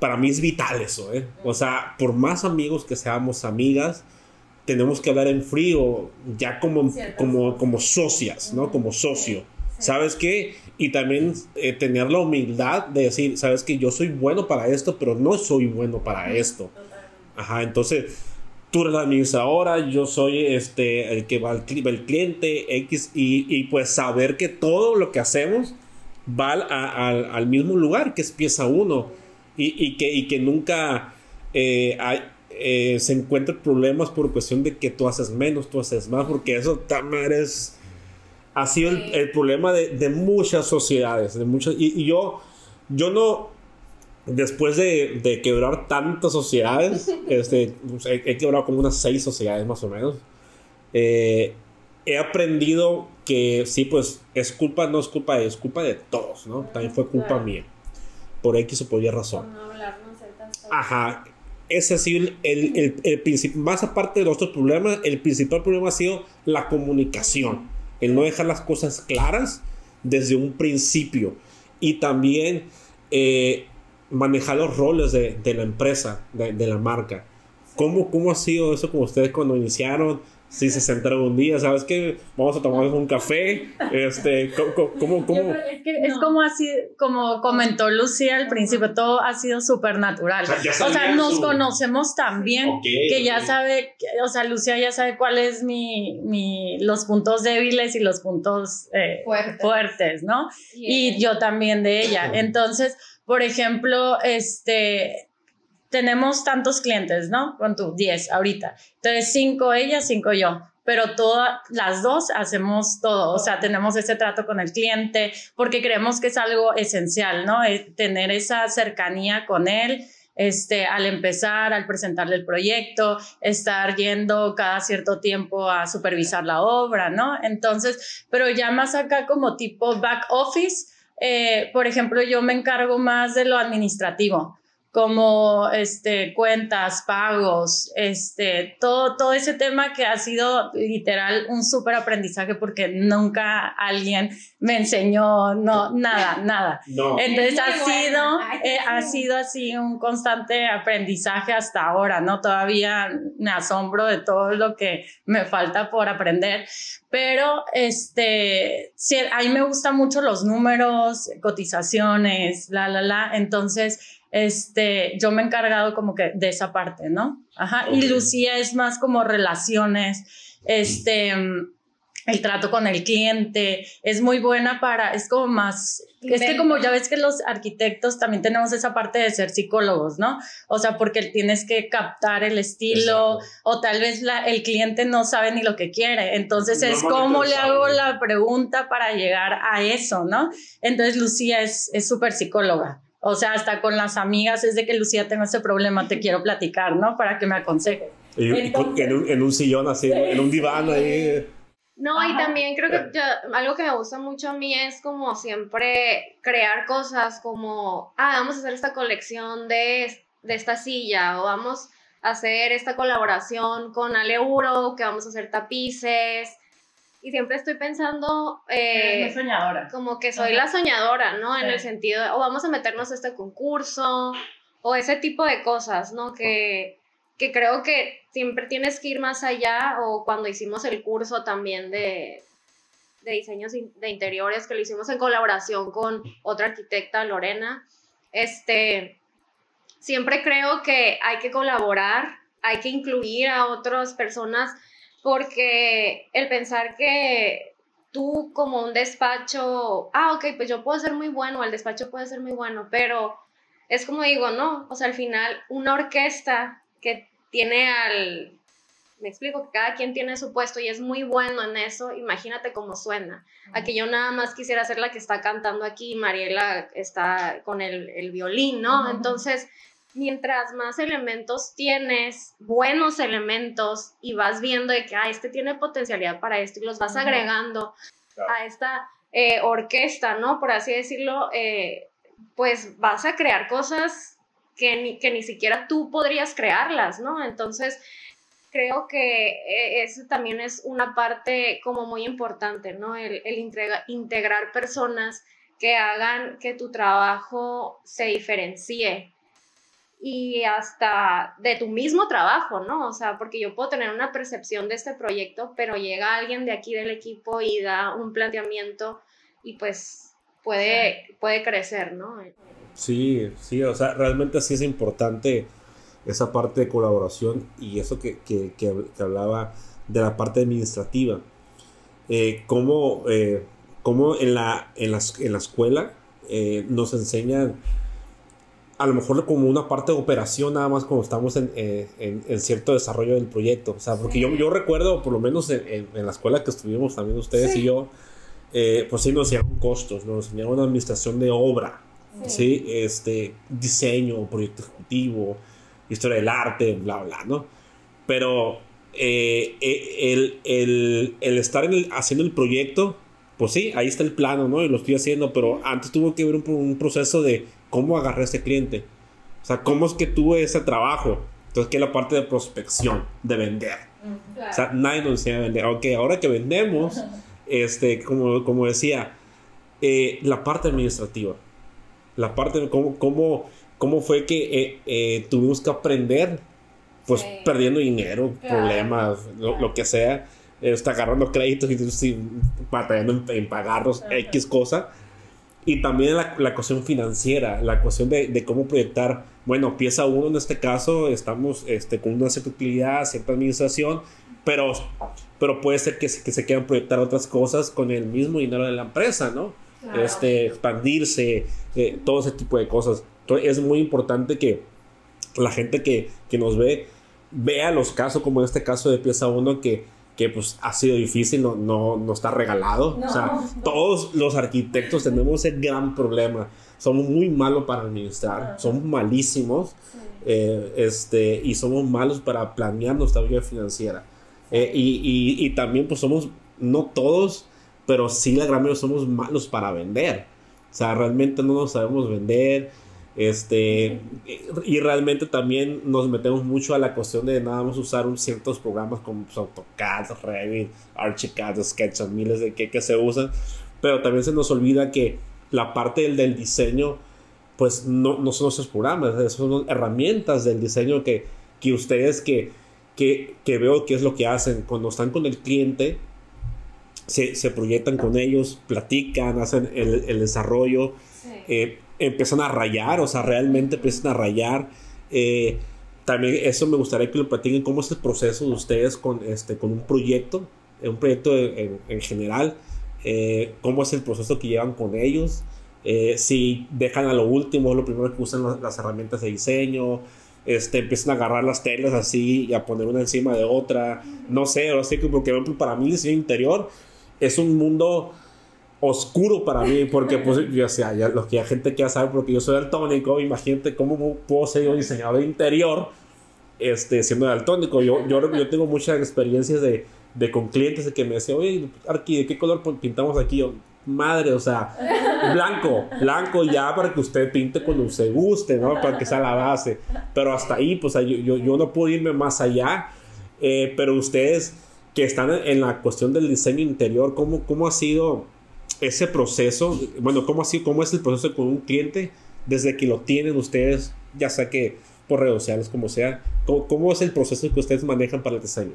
para mí es vital eso, ¿eh? O sea, por más amigos que seamos amigas, tenemos que hablar en frío, ya como, como, como socias, ¿no? Como socio. ¿Sabes qué? Y también eh, tener la humildad de decir, ¿sabes qué? Yo soy bueno para esto, pero no soy bueno para esto. Ajá, entonces tú eres la administradora, yo soy este, el que va al el cliente X y, y, pues saber que todo lo que hacemos va al, mismo lugar que es pieza uno y, y que, y que nunca eh, hay, eh, se encuentran problemas por cuestión de que tú haces menos, tú haces más, porque eso también es, ha sido el, problema de, de, muchas sociedades, de muchas, y, yo, yo no, después de, de quebrar tantas sociedades, este, pues, he, quebrado como unas seis sociedades más o menos, eh, he aprendido que sí, pues es culpa, no es culpa de es culpa de todos, ¿no? También fue culpa mía, por X o por Y razón. Ajá, ese ha sido el, el, el, más aparte de los otros problemas, el principal problema ha sido la comunicación, el no dejar las cosas claras desde un principio y también eh, manejar los roles de, de la empresa, de, de, la marca. ¿Cómo, ¿Cómo ha sido eso con ustedes cuando iniciaron? Si se sentaron un día, ¿sabes qué? Vamos a tomar un café, este, ¿cómo, cómo, Es, que es como así, como comentó Lucía al principio, todo ha sido súper natural. O sea, nos conocemos tan bien que ya sabe, o sea, Lucía ya sabe cuál es mi, mi los puntos débiles y los puntos eh, fuertes. ¿no? Y yo también de ella. Entonces, por ejemplo, este, tenemos tantos clientes, ¿no? Con tu 10 ahorita. Entonces, 5 ellas, 5 yo. Pero todas las dos hacemos todo, o sea, tenemos ese trato con el cliente porque creemos que es algo esencial, ¿no? Eh, tener esa cercanía con él, este, al empezar, al presentarle el proyecto, estar yendo cada cierto tiempo a supervisar la obra, ¿no? Entonces, pero ya más acá como tipo back office, eh, por ejemplo, yo me encargo más de lo administrativo como este, cuentas, pagos, este, todo, todo ese tema que ha sido literal un súper aprendizaje porque nunca alguien me enseñó, no, nada, nada. Entonces ha sido, eh, ha sido así un constante aprendizaje hasta ahora, ¿no? Todavía me asombro de todo lo que me falta por aprender, pero este, sí, a mí me gustan mucho los números, cotizaciones, la, la, la, entonces este, yo me he encargado como que de esa parte, ¿no? Ajá, y Lucía es más como relaciones, este, el trato con el cliente, es muy buena para, es como más, es que como ya ves que los arquitectos también tenemos esa parte de ser psicólogos, ¿no? O sea, porque tienes que captar el estilo o tal vez la, el cliente no sabe ni lo que quiere, entonces es cómo le hago la pregunta para llegar a eso, ¿no? Entonces Lucía es súper psicóloga. O sea, hasta con las amigas es de que Lucía tengo ese problema, te quiero platicar, ¿no? Para que me aconseje. Y, en, un, sillón así, en un diván ahí. No, y también creo que algo que me gusta mucho a mí es como siempre crear cosas como, ah, vamos a hacer esta colección de, de esta silla o vamos a hacer esta colaboración con Aleuro, que vamos a hacer tapices y siempre estoy pensando... Eh, soñadora. Como que soy la soñadora, ¿no? En el sentido, de, o vamos a meternos a este concurso, o ese tipo de cosas, ¿no? Que, que creo que siempre tienes que ir más allá, o cuando hicimos el curso también de, de diseños de interiores, que lo hicimos en colaboración con otra arquitecta, Lorena, este, siempre creo que hay que colaborar, hay que incluir a otras personas porque el pensar que tú como un despacho, ah, ok, pues yo puedo ser muy bueno, el despacho puede ser muy bueno, pero es como digo, no, o sea, al final una orquesta que tiene al, me explico, que cada quien tiene su puesto y es muy bueno en eso, imagínate cómo suena. Aquí yo nada más quisiera ser la que está cantando aquí, Mariela está con el, el violín, ¿no? Entonces, mientras más elementos tienes, buenos elementos, y vas viendo de que, ah, este tiene potencialidad para esto, y los vas agregando a esta eh, orquesta, ¿no? Por así decirlo, eh, pues vas a crear cosas que ni, que ni siquiera tú podrías crearlas, ¿no? Entonces, creo que eh, eso también es una parte como muy importante, ¿no? El, el integrar personas que hagan que tu trabajo se diferencie y hasta de tu mismo trabajo, ¿no? O sea, porque yo puedo tener una percepción de este proyecto, pero llega alguien de aquí del equipo y da un planteamiento y pues puede, puede crecer, ¿no? Sí, sí, o sea, realmente sí es importante esa parte de colaboración y eso que, que, que, hablaba de la parte administrativa. Eh, cómo, eh, cómo en, la, en, la, en la escuela eh, nos enseñan a lo mejor como una parte de operación nada más cuando estamos en, en, cierto desarrollo del proyecto. O sea, porque yo, yo recuerdo, por lo menos en, la escuela que estuvimos también ustedes y yo, pues sí nos enseñaron costos, nos enseñaron administración de obra, ¿sí? Este, diseño, proyecto ejecutivo, historia del arte, bla, bla, ¿no? Pero eh, eh, el, el, el, estar haciendo el proyecto, pues sí, ahí está el plano, ¿no? Y lo estoy haciendo, pero antes tuvo que un, un proceso de cómo agarré a ese cliente. O sea, cómo es que tuve ese trabajo. Entonces, que es la parte de prospección, de vender. O sea, nadie nos enseña a vender. Aunque ahora que vendemos, este, como, como decía, eh, la parte administrativa la parte de cómo, cómo, cómo fue que eh, eh, tuvimos que aprender, pues perdiendo dinero, problemas, lo, que sea, está agarrando créditos y batallando en, pagarlos, X cosa. Y también la, la cuestión financiera, la cuestión de, de, cómo proyectar, bueno, pieza uno en este caso, estamos este, con una cierta utilidad, cierta administración, pero, pero puede ser que, que se quieran proyectar otras cosas con el mismo dinero de la empresa, ¿no? este, expandirse, eh, todo ese tipo de cosas. Entonces es muy importante que la gente que, que nos ve vea los casos como en este caso de pieza 1 que, que pues ha sido difícil, no, no, no está regalado. o sea, todos los arquitectos tenemos ese gran problema. Somos muy malos para administrar, somos malísimos eh, este, y somos malos para planear nuestra vida financiera. Eh, y, y, y, también pues somos, no todos, pero sí la gran mayoría somos malos para vender. O sea, realmente no nos sabemos vender. Este, y realmente también nos metemos mucho a la cuestión de nada más usar un, ciertos programas como pues, AutoCAD, Revit, Archicad, SketchUp, miles de que, que se usan. Pero también se nos olvida que la parte del, del diseño, pues no, no son esos programas, son herramientas del diseño que, que ustedes que, que, que veo que es lo que hacen cuando están con el cliente se, proyectan con ellos, platican, hacen el, desarrollo, eh, empiezan a rayar, o sea, realmente empiezan a rayar. Eh, también eso me gustaría que lo platiquen, cómo es el proceso de ustedes con, este, con un proyecto, un proyecto en, general, eh, cómo es el proceso que llevan con ellos, si dejan a lo último, lo primero que usan las, herramientas de diseño, este, empiezan a agarrar las telas así y a poner una encima de otra, no sé, o sea, porque para mí el diseño interior es un mundo oscuro para mí, porque pues, yo, sea, ya, los que hay gente que ya sabe, porque yo soy daltónico, imagínate cómo puedo ser yo diseñador de interior este, siendo daltónico. Yo, yo, yo tengo muchas experiencias de, de con clientes que me decían, oye, Arqui, ¿de qué color pintamos aquí? Yo, madre, o sea, blanco, blanco ya para que usted pinte cuando usted guste, ¿no? Para que sea la base. Pero hasta ahí, pues yo, yo, yo no puedo irme más allá, eh, pero ustedes que están en la cuestión del diseño interior, ¿cómo, cómo ha sido ese proceso? Bueno, ¿cómo, sido, ¿cómo es el proceso con un cliente desde que lo tienen ustedes, ya sea que por redes sociales, como sea? ¿Cómo, es el proceso que ustedes manejan para el diseño?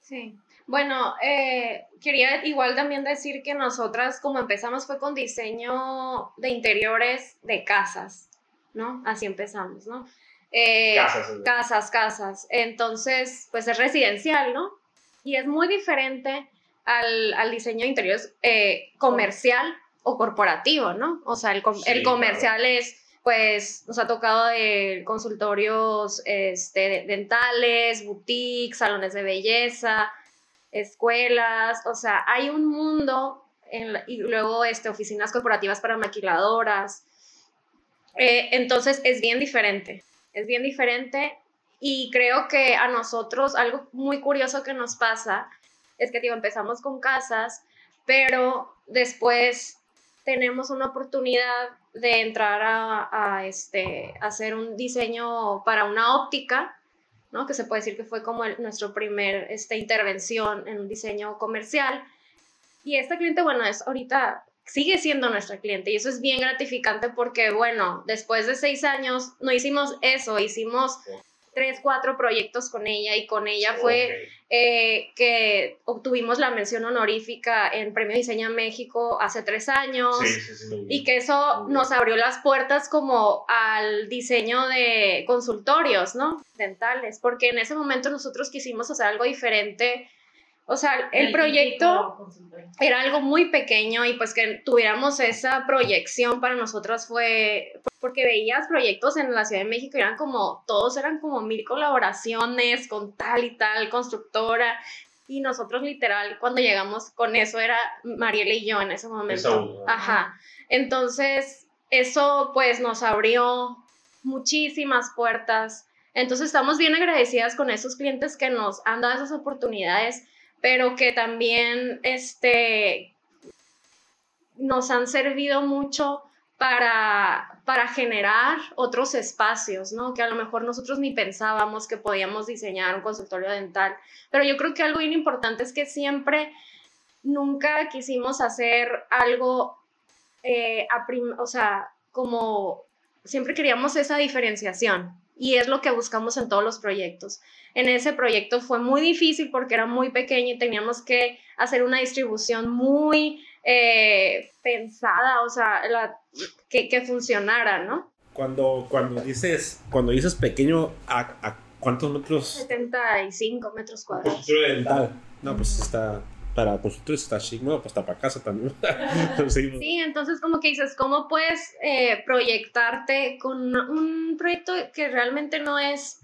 Sí. Bueno, eh, quería igual también decir que nosotras como empezamos fue con diseño de interiores de casas, ¿no? Así empezamos, ¿no? Eh, casas. Casas, casas. Entonces, pues es residencial, ¿no? y es muy diferente al, al diseño de interiores eh, comercial o corporativo, ¿no? O sea, el, el comercial es, pues, nos ha tocado de consultorios este, dentales, boutiques, salones de belleza, escuelas, o sea, hay un mundo en y luego este, oficinas corporativas para maquiladoras. Eh, entonces es bien diferente, es bien diferente y creo que a nosotros algo muy curioso que nos pasa es que digo, empezamos con casas, pero después tenemos una oportunidad de entrar a, este, hacer un diseño para una óptica, ¿no? que se puede decir que fue como nuestro primer este, intervención en un diseño comercial. Y este cliente, bueno, es ahorita sigue siendo nuestra cliente y eso es bien gratificante porque, bueno, después de seis años no hicimos eso, hicimos tres, cuatro proyectos con ella y con ella fue eh, que obtuvimos la mención honorífica en Premio Diseña México hace tres años y que eso nos abrió las puertas como al diseño de consultorios, ¿no? Dentales, porque en ese momento nosotros quisimos hacer algo diferente. O sea, el, proyecto era algo muy pequeño y pues que tuviéramos esa proyección para nosotros fue porque veías proyectos en la Ciudad de México y eran como, todos eran como mil colaboraciones con tal y tal constructora y nosotros literal cuando llegamos con eso era Mariela y yo en ese momento. Ajá. Entonces, eso pues nos abrió muchísimas puertas. Entonces estamos bien agradecidas con esos clientes que nos han dado esas oportunidades pero que también este, nos han servido mucho para, para generar otros espacios, ¿no? Que a lo mejor nosotros ni pensábamos que podíamos diseñar un consultorio dental. Pero yo creo que algo bien importante es que siempre, nunca quisimos hacer algo, eh, o sea, como siempre queríamos esa diferenciación y es lo que buscamos en todos los proyectos. En ese proyecto fue muy difícil porque era muy pequeño y teníamos que hacer una distribución muy eh, pensada, o sea, que, funcionara, ¿no? Cuando, cuando, dices, cuando dices pequeño, ¿a, cuántos metros? 75 metros cuadrados. No, pues está para consultores está chic, no, pues está para casa también. sí, entonces como que dices, ¿cómo puedes eh, proyectarte con un proyecto que realmente no es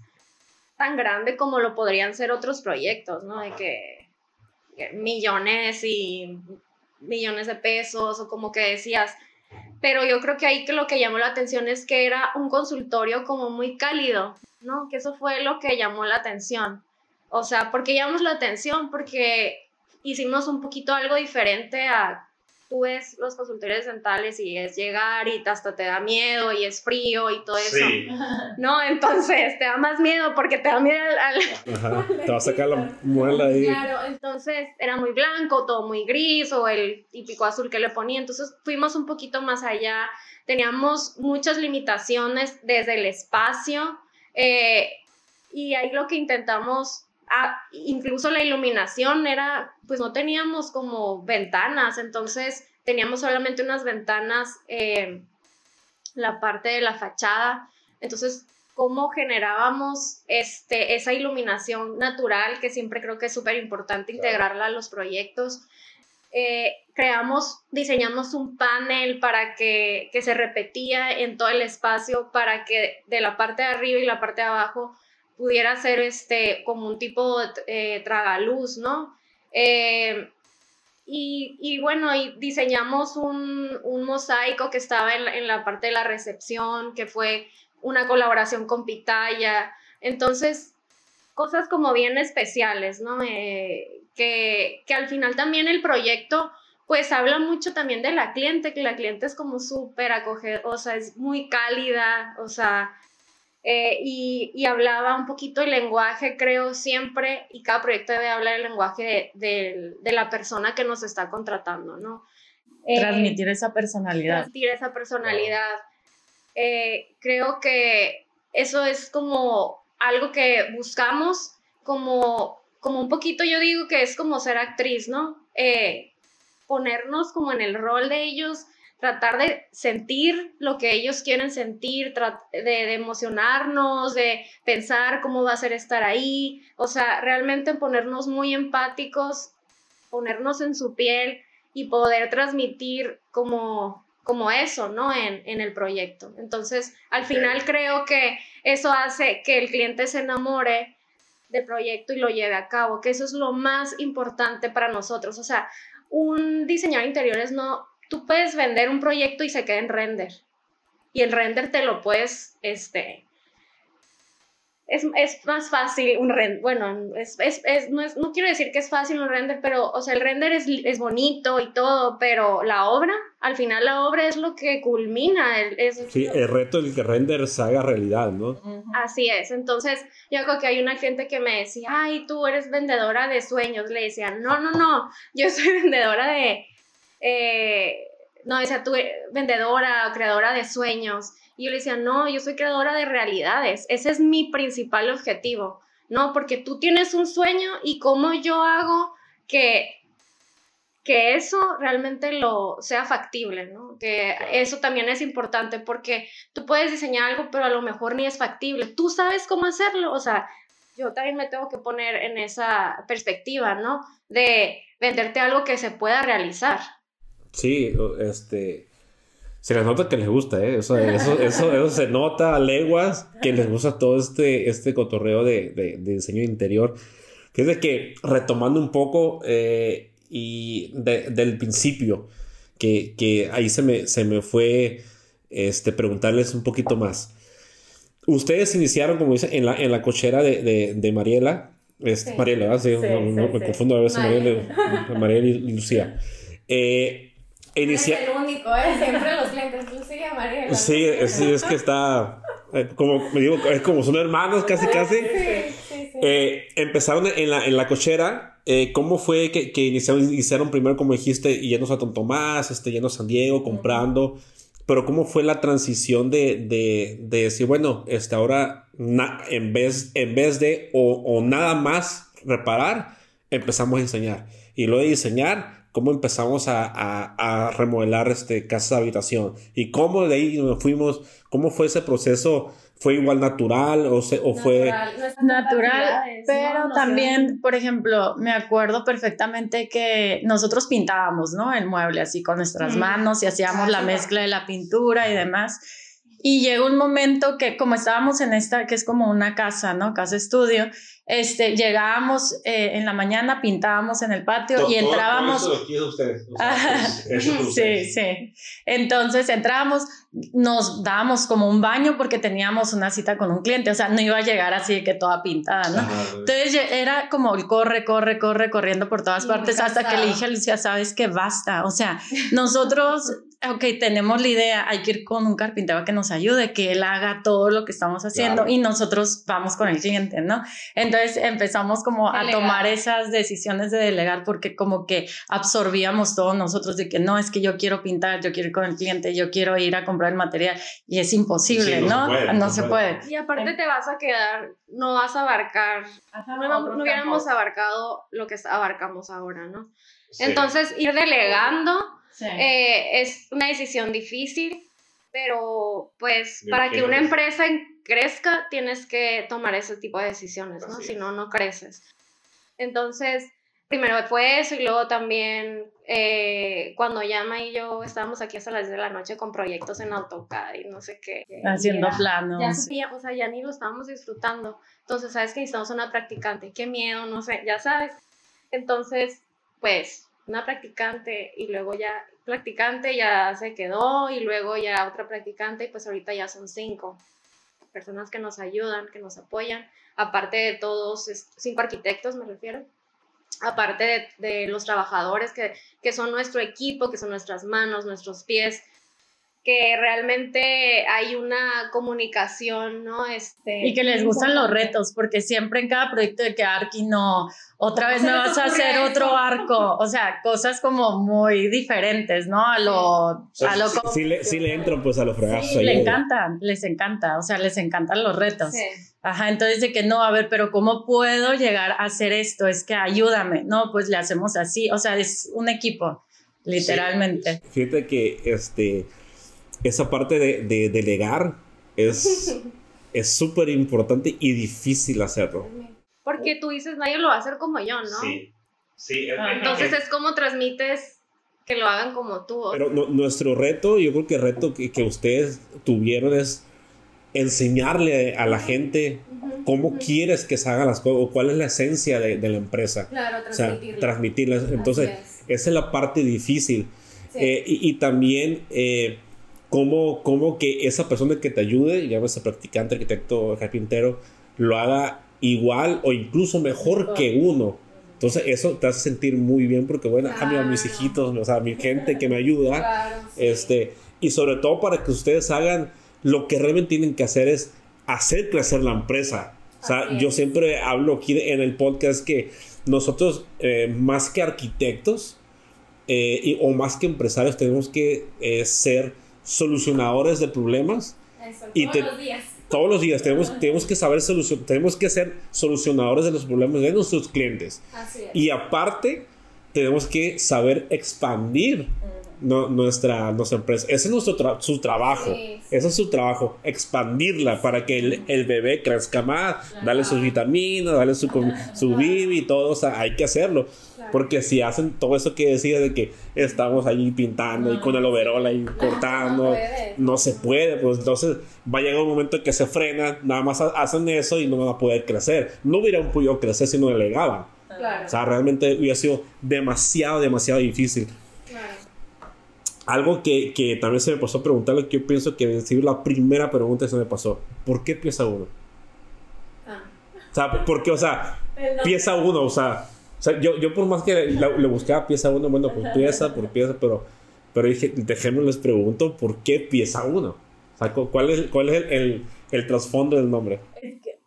tan grande como lo podrían ser otros proyectos, ¿no? De que, millones y millones de pesos o como que decías, pero yo creo que ahí que lo que llamó la atención es que era un consultorio como muy cálido, ¿no? Que eso fue lo que llamó la atención. O sea, ¿por qué llamamos la atención? Porque hicimos un poquito algo diferente a tú ves los consultorios dentales y es llegar y hasta te da miedo y es frío y todo eso. No, entonces te da más miedo porque te da miedo al... Ajá, te va a sacar la muela ahí. Claro, entonces era muy blanco, todo muy gris o el típico azul que le ponía. Entonces fuimos un poquito más allá. Teníamos muchas limitaciones desde el espacio eh, y ahí lo que intentamos Ah, incluso la iluminación era, pues no teníamos como ventanas, entonces teníamos solamente unas ventanas en la parte de la fachada. Entonces, ¿cómo generábamos este, esa iluminación natural que siempre creo que es súper importante integrarla a los proyectos? Eh, creamos, diseñamos un panel para que, que se repetía en todo el espacio para que de la parte de arriba y la parte de abajo pudiera ser este, como un tipo de eh, tragaluz, ¿no? Eh, y, bueno, y diseñamos un, mosaico que estaba en la, parte de la recepción, que fue una colaboración con Pitaya. Entonces, cosas como bien especiales, ¿no? Eh, que, que, al final también el proyecto, pues habla mucho también de la cliente, que la cliente es como súper acogedora, o sea, es muy cálida, o sea, eh, y, hablaba un poquito el lenguaje, creo, siempre, y cada proyecto debe hablar el lenguaje de, la persona que nos está contratando, ¿no? Eh, transmitir esa personalidad. Transmitir esa personalidad. Eh, creo que eso es como algo que buscamos, como, como un poquito yo digo que es como ser actriz, ¿no? ponernos como en el rol de ellos, tratar de sentir lo que ellos quieren sentir, de, emocionarnos, de pensar cómo va a ser estar ahí, o sea, realmente ponernos muy empáticos, ponernos en su piel y poder transmitir como, como eso, ¿no? En, en el proyecto. Entonces, al final creo que eso hace que el cliente se enamore del proyecto y lo lleve a cabo, que eso es lo más importante para nosotros. O sea, un diseñador de interiores no, tú puedes vender un proyecto y se queda en render. Y el render te lo puedes, este, es, más fácil un render, bueno, es, no, no, quiero decir que es fácil un render, pero, o sea, el render es, bonito y todo, pero la obra, al final la obra es lo que culmina. El, sí, el reto es que render se haga realidad, ¿no? Así es, entonces yo creo que hay una gente que me decía, ay, tú eres vendedora de sueños, le decía, no, no, no, yo soy vendedora de eh, no, decía tú, vendedora, creadora de sueños. Y yo le decía, no, yo soy creadora de realidades. Ese es mi principal objetivo, ¿no? Porque tú tienes un sueño y cómo yo hago que que eso realmente lo sea factible, ¿no? Que eso también es importante porque tú puedes diseñar algo, pero a lo mejor ni es factible. Tú sabes cómo hacerlo, o sea, yo también me tengo que poner en esa perspectiva, ¿no? De venderte algo que se pueda realizar. Sí, este. Se les nota que les gusta, ¿eh? eso, eso, eso, se nota a leguas que les gusta todo este, este cotorreo de, de, de diseño interior. Fíjate que retomando un poco, eh, y del principio, que, que, ahí se me, se me fue este, preguntarles un poquito más. Ustedes iniciaron, como dice, en la, en la cochera de, de, de Mariela. Este, Mariela, Sí, me confundo a veces Mariela, Mariela y Lucía. Eh, es el único, ¿eh? Siempre los clientes, Lucía, Mariela. Sí, sí, es que está, eh, como me digo, es como son hermanos casi, casi. Eh, empezaron en la, en la cochera eh, ¿Cómo fue que, que iniciaron, primero, como dijiste, yendo a Don Tomás, este, yendo a San Diego, comprando? Pero ¿cómo fue la transición de, de, de decir, bueno, este, ahora en, vez, en vez de o, nada más reparar, empezamos a enseñar? Y luego de diseñar, ¿cómo empezamos a, a, a remodelar este, casa de habitación? Y cómo de ahí nos fuimos, cómo fue ese proceso ¿Fue igual natural o, o fue...? Natural, pero también, por ejemplo, me acuerdo perfectamente que nosotros pintábamos, ¿no? El mueble así con nuestras manos y hacíamos la mezcla de la pintura y demás. Y llegó un momento que como estábamos en esta, que es como una casa, ¿no? Casa estudio, este, llegábamos eh, en la mañana, pintábamos en el patio y entrábamos... Todo, eso ustedes. sí, sí. Entonces entrábamos, nos dábamos como un baño porque teníamos una cita con un cliente, o sea, no iba a llegar así que toda pintada, ¿no? Entonces era como el corre, corre, corre, corriendo por todas partes hasta que le dije a Lucia, sabes que basta, o sea, nosotros ok, tenemos la idea, hay que ir con un carpintero que nos ayude, que él haga todo lo que estamos haciendo y nosotros vamos con el cliente, ¿no? Entonces empezamos como a tomar esas decisiones de delegar porque como que absorbíamos todos nosotros de que no, es que yo quiero pintar, yo quiero ir con el cliente, yo quiero ir a comprar el material y es imposible, ¿no? no, se, puede, Y aparte te vas a quedar, no vas a abarcar, no, hubiéramos abarcado lo que abarcamos ahora, ¿no? Entonces ir delegando eh, es una decisión difícil, pero pues para que una empresa crezca tienes que tomar ese tipo de decisiones, ¿no? Si no, no creces. Entonces, primero fue eso y luego también eh, cuando Yama y yo estábamos aquí hasta las 10 de la noche con proyectos en AutoCAD y no sé qué. Haciendo planos. Ya, o sea, ya ni lo estábamos disfrutando. Entonces, sabes que necesitamos una practicante. Qué miedo, no sé, ya sabes. Entonces, pues una practicante y luego ya practicante ya se quedó y luego ya otra practicante y pues ahorita ya son cinco personas que nos ayudan, que nos apoyan, aparte de todos, cinco arquitectos me refiero, aparte de, los trabajadores que, que son nuestro equipo, que son nuestras manos, nuestros pies, que realmente hay una comunicación, ¿no? Este, y que les gustan los retos, porque siempre en cada proyecto de que Arki no, otra vez me vas a hacer otro arco, o sea, cosas como muy diferentes, ¿no? A lo... a lo sí, le, sí, le, entro pues a los fregazos. Sí, le encantan, les encanta, o sea, les encantan los retos. Sí. Ajá, entonces de que no, a ver, pero ¿cómo puedo llegar a hacer esto? Es que ayúdame, no, pues le hacemos así, o sea, es un equipo, literalmente. Fíjate que, este esa parte de, delegar es súper importante y difícil hacerlo. Porque tú dices, nadie lo va a hacer como yo, ¿no? Sí. sí Entonces es como transmites que lo hagan como tú. Pero nuestro reto, yo creo que el reto que, ustedes tuvieron es enseñarle a la gente cómo quieres que se hagan las cosas o cuál es la esencia de, la empresa. Claro, transmitirla. transmitirla. Entonces, esa es la parte difícil. Eh, y, también eh, cómo, cómo que esa persona que te ayude, ves, practicante, arquitecto, carpintero, lo haga igual o incluso mejor que uno. Entonces eso te hace sentir muy bien porque, bueno, a mis hijitos, o sea, mi gente que me ayuda, este, y sobre todo para que ustedes hagan lo que realmente tienen que hacer es hacer crecer la empresa. O sea, yo siempre hablo aquí en el podcast que nosotros, eh, más que arquitectos, eh, o más que empresarios, tenemos que eh, ser solucionadores de problemas. y todos los días. Todos los días tenemos, tenemos que saber solución, tenemos que ser solucionadores de los problemas de nuestros clientes. Y aparte, tenemos que saber expandir nuestra, nuestra empresa. Ese es nuestro su trabajo. Ese es su trabajo, expandirla para que el, el bebé crezca más, darle sus vitaminas, darle su, su bibi y todo. O sea, hay que hacerlo. Porque si hacen todo eso que decía de que estamos ahí pintando y con el overol ahí cortando, no, se puede. Pues entonces va a llegar un momento en que se frena, nada más hacen eso y no van a poder crecer. No hubiera podido crecer si no delegaban. O sea, realmente hubiera sido demasiado, demasiado difícil. Algo que, que, también se me pasó a preguntarle, que yo pienso que decir la primera pregunta que se me pasó. ¿Por qué pieza uno? Ah. O sea, porque, o sea, pieza uno, o sea, o sea, yo, yo por más que le, buscaba pieza uno, bueno, pues pieza por pieza, pero, pero dije, déjenme les pregunto, ¿por qué pieza uno? O sea, ¿cuál es, cuál es el, el, trasfondo del nombre? Es que,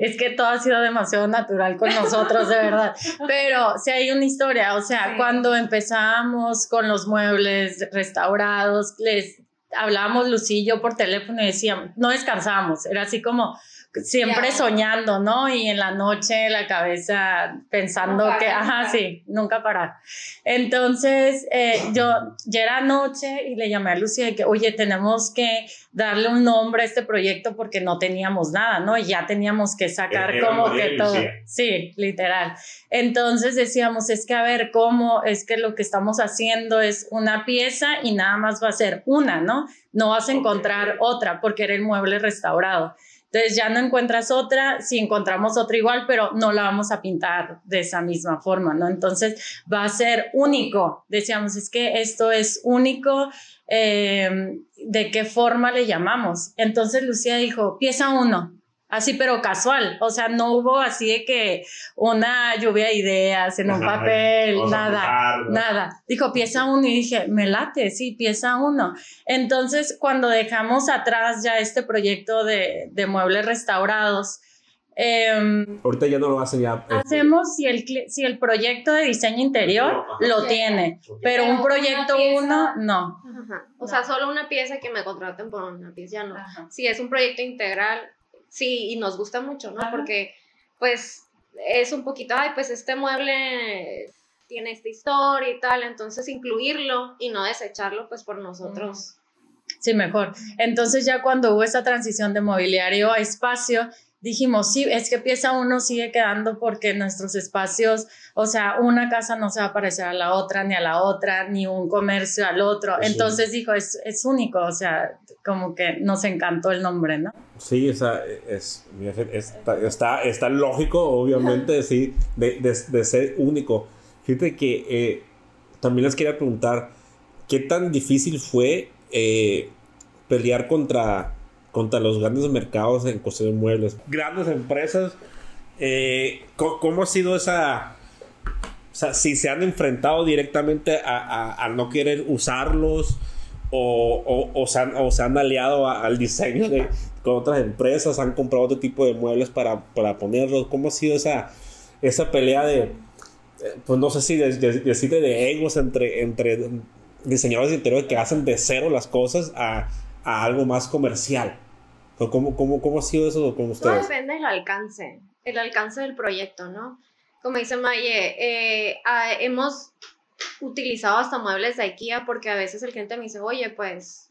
es que todo ha sido demasiado natural con nosotros, de verdad. Pero si hay una historia, o sea, cuando empezamos con los muebles restaurados, les hablábamos Lucillo por teléfono y decíamos, no descansamos, era así como siempre soñando, ¿no? Y en la noche la cabeza pensando que, ajá, sí, nunca parar. Entonces, eh, yo ya era noche y le llamé a Lucía de que, oye, tenemos que darle un nombre a este proyecto porque no teníamos nada, ¿no? Y ya teníamos que sacar como que todo. Sí, literal. Entonces decíamos, es que a ver, ¿cómo es que lo que estamos haciendo es una pieza y nada más va a ser una, ¿no? No vas a encontrar otra porque era el mueble restaurado. Entonces ya no encuentras otra, si encontramos otra igual, pero no la vamos a pintar de esa misma forma, ¿no? Entonces va a ser único. Decíamos, es que esto es único, eh, ¿de qué forma le llamamos? Entonces Lucía dijo, pieza uno así pero casual, o sea, no hubo así de que una lluvia de ideas en un papel, nada, nada. Dijo, pieza uno y dije, me late, sí, pieza uno. Entonces, cuando dejamos atrás ya este proyecto de, de muebles restaurados, em, Ahorita ya no lo hacen ya. Este, hacemos si el, si el proyecto de diseño interior lo tiene, pero un proyecto uno no. O sea, solo una pieza que me contraten por una pieza, ya no. Si es un proyecto integral, sí, y nos gusta mucho, ¿no? Porque, pues, es un poquito, ay, pues este mueble tiene esta historia y tal, entonces incluirlo y no desecharlo, pues, por nosotros. Sí, mejor. Entonces ya cuando hubo esta transición de mobiliario a espacio, dijimos, sí, es que pieza uno sigue quedando porque nuestros espacios, o sea, una casa no se va a parecer a la otra, ni a la otra, ni un comercio al otro. Entonces dijo, es, es, único, o sea, como que nos encantó el nombre, ¿no? Sí, o sea, es, está, está, lógico, obviamente, sí, de, de, ser único. Fíjate que eh, también les quería preguntar, ¿qué tan difícil fue eh, pelear contra contra los grandes mercados en cuestión de muebles. Grandes empresas, eh, ¿cómo, ha sido esa... O sea, si se han enfrentado directamente a, no querer usarlos o, o, se, han, o se, han, aliado al diseño de, con otras empresas, han comprado otro tipo de muebles para, para ponerlos. ¿Cómo ha sido esa, esa pelea de, eh, pues no sé si decirle de, de, egos entre, entre diseñadores de interior que hacen de cero las cosas a a algo más comercial? ¿Cómo, cómo, cómo ha sido eso con ustedes? Todo depende del alcance, el alcance del proyecto, ¿no? Como dice Maye, eh, hemos utilizado hasta muebles de IKEA porque a veces el cliente me dice, oye, pues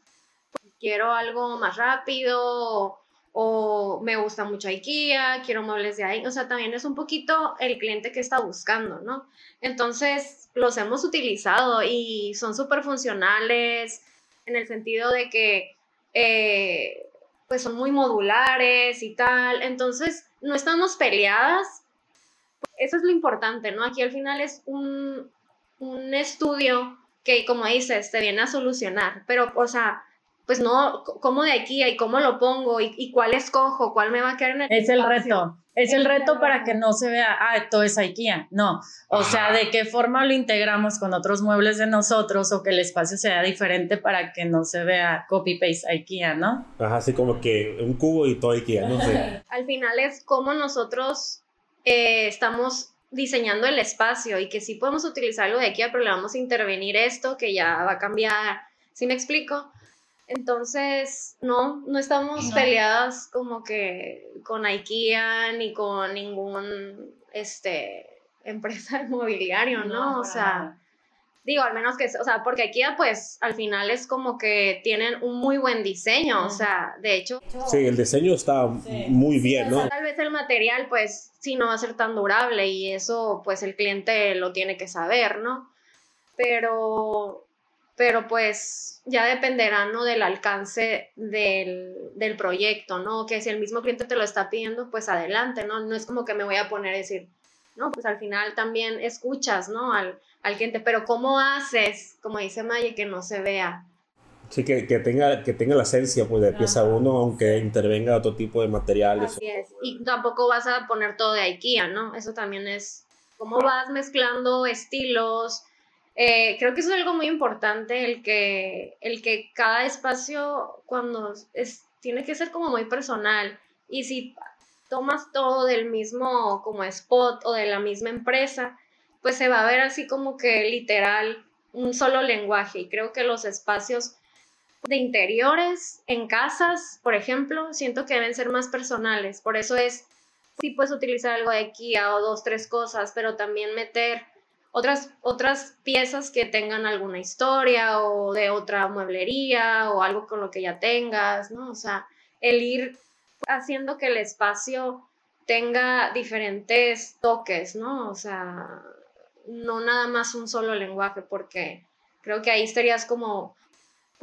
quiero algo más rápido o, me gusta mucho IKEA, quiero muebles de ahí. O sea, también es un poquito el cliente que está buscando, ¿no? Entonces, los hemos utilizado y son súper funcionales en el sentido de que eh, pues son muy modulares y tal, entonces no estamos peleadas. Eso es lo importante, ¿no? Aquí al final es un, un estudio que, como dices, te viene a solucionar, pero, o sea, pues no, ¿cómo de aquí y cómo lo pongo y, cuál escojo, cuál me va a quedar en el Es el reto. Es el reto para que no se vea, ah, todo es IKEA. No. O sea, de qué forma lo integramos con otros muebles de nosotros o que el espacio sea diferente para que no se vea copy-paste IKEA, ¿no? Ajá, así como que un cubo y todo IKEA, no sé. Al final es como nosotros eh, estamos diseñando el espacio y que sí podemos utilizar algo de IKEA, pero le vamos a intervenir esto que ya va a cambiar. ¿Sí me explico? Entonces, no, no estamos peleadas como que con IKEA ni con ningún este empresa inmobiliario, ¿no? ¿no? O sea, Digo, al menos que, o sea, porque aquí pues al final es como que tienen un muy buen diseño, o sea, de hecho... Sí, el diseño está muy bien, ¿no? tal vez el material pues sí no va a ser tan durable y eso pues el cliente lo tiene que saber, ¿no? Pero, pero pues ya dependerá, ¿no? Del alcance del, del proyecto, ¿no? Que si el mismo cliente te lo está pidiendo, pues adelante, ¿no? No es como que me voy a poner a decir, no, pues al final también escuchas, ¿no? Al, al cliente, pero ¿cómo haces, como dice Maya, que no se vea? Sí, que, que, tenga, que tenga la esencia pues, de pieza uno, aunque intervenga otro tipo de materiales. Así es. Y tampoco vas a poner todo de IKEA, ¿no? Eso también es cómo vas mezclando estilos. Eh, creo que eso es algo muy importante, el que, el que cada espacio cuando es, tiene que ser como muy personal. Y si tomas todo del mismo como spot o de la misma empresa, pues se va a ver así como que literal un solo lenguaje. Y creo que los espacios de interiores en casas, por ejemplo, siento que deben ser más personales. Por eso es, sí puedes utilizar algo de Kia o dos, tres cosas, pero también meter otras, otras piezas que tengan alguna historia o de otra mueblería o algo con lo que ya tengas, ¿no? O sea, el ir haciendo que el espacio tenga diferentes toques, ¿no? O sea, no nada más un solo lenguaje, porque creo que ahí estarías como,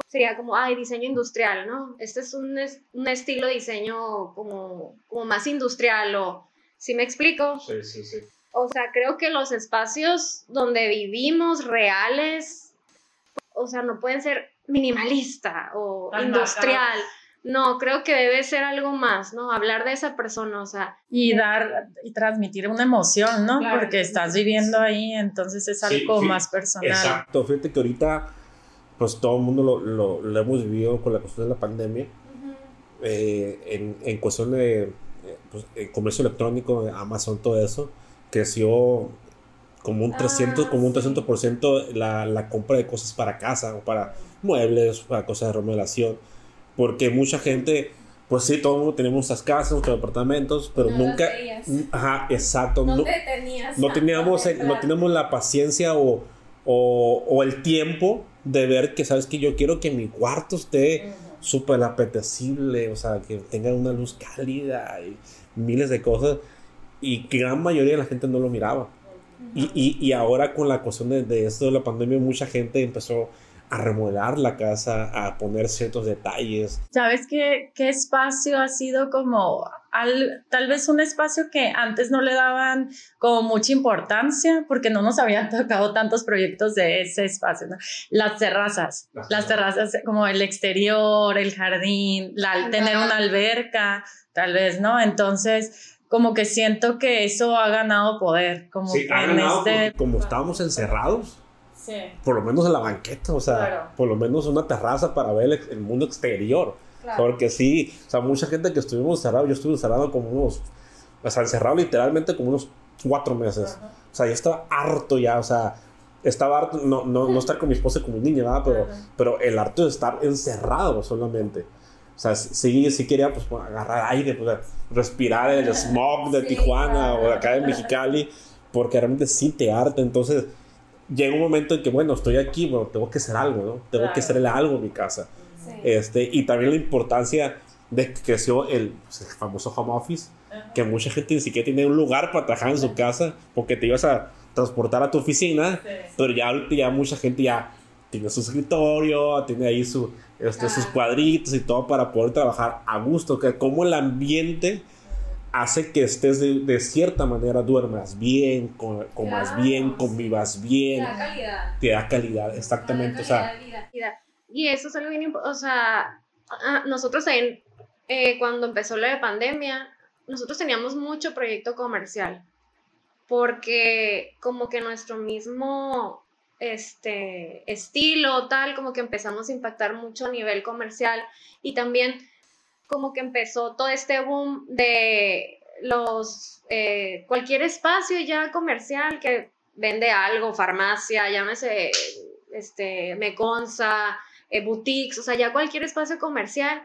sería como, ay, diseño industrial, ¿no? Este es un, un estilo de diseño como, como más industrial, o, ¿sí me explico? Sí, sí, sí. O sea, creo que los espacios donde vivimos reales, o sea, no pueden ser minimalista o industrial. No, creo que debe ser algo más, ¿no? Hablar de esa persona, o sea. Y dar y transmitir una emoción, ¿no? Porque estás viviendo ahí, entonces es algo más personal. Exacto, fíjate que ahorita, pues todo el mundo lo, lo, hemos vivido con la cuestión de la pandemia. Eh, en, en, cuestión de eh, pues, comercio electrónico, Amazon, todo eso, creció como un 300, ah, como un 300% la, la compra de cosas para casa o para muebles, para cosas de remodelación porque mucha gente, pues sí, todo el mundo tenemos nuestras casas, nuestros departamentos, pero nunca... Ajá, exacto. No, no, no teníamos, no teníamos la paciencia o, o, o, el tiempo de ver que, ¿sabes que Yo quiero que mi cuarto esté súper apetecible, o sea, que tenga una luz cálida y miles de cosas. Y que gran mayoría de la gente no lo miraba. y, y, y, ahora con la cuestión de, de esto de la pandemia, mucha gente empezó a remodelar la casa, a poner ciertos detalles. ¿Sabes qué, qué espacio ha sido como al, tal vez un espacio que antes no le daban como mucha importancia porque no nos habían tocado tantos proyectos de ese espacio? Las terrazas, las, terrazas como el exterior, el jardín, la, tener una alberca, tal vez, ¿no? Entonces como que siento que eso ha ganado poder, como sí, en este... Como estábamos encerrados, por lo menos en la banqueta, o sea, por lo menos una terraza para ver el, mundo exterior. Porque sí, o sea, mucha gente que estuvimos encerrados, yo estuve encerrado como unos, o sea, encerrado literalmente como unos cuatro meses. O sea, yo estaba harto ya, o sea, estaba harto, no, no, no estar con mi esposa como niña, ¿verdad? Pero, pero el harto de estar encerrado solamente. O sea, sí, sí quería pues agarrar aire, pues, respirar el smog de Tijuana o de acá de Mexicali, porque realmente sí te harta. Entonces, llega un momento en que, bueno, estoy aquí, bueno, tengo que hacer algo, ¿no? Tengo que hacerle algo a mi casa. Este, y también la importancia de que creció el, pues, el famoso home office, que mucha gente ni siquiera tiene un lugar para trabajar en su casa, porque te ibas a transportar a tu oficina, pero ya ya mucha gente ya tiene su escritorio, tiene ahí su, este, sus cuadritos y todo para poder trabajar a gusto, que como el ambiente hace que estés de, cierta manera duermas bien, comas bien, convivas bien. Te da calidad. Te da calidad, exactamente. o sea, y eso es algo bien importante. O sea, ah, nosotros en, eh, cuando empezó la pandemia, nosotros teníamos mucho proyecto comercial. Porque como que nuestro mismo este estilo tal como que empezamos a impactar mucho a nivel comercial y también como que empezó todo este boom de los, eh, cualquier espacio ya comercial que vende algo, farmacia, llámese, este, Meconza, eh, boutiques, o sea, ya cualquier espacio comercial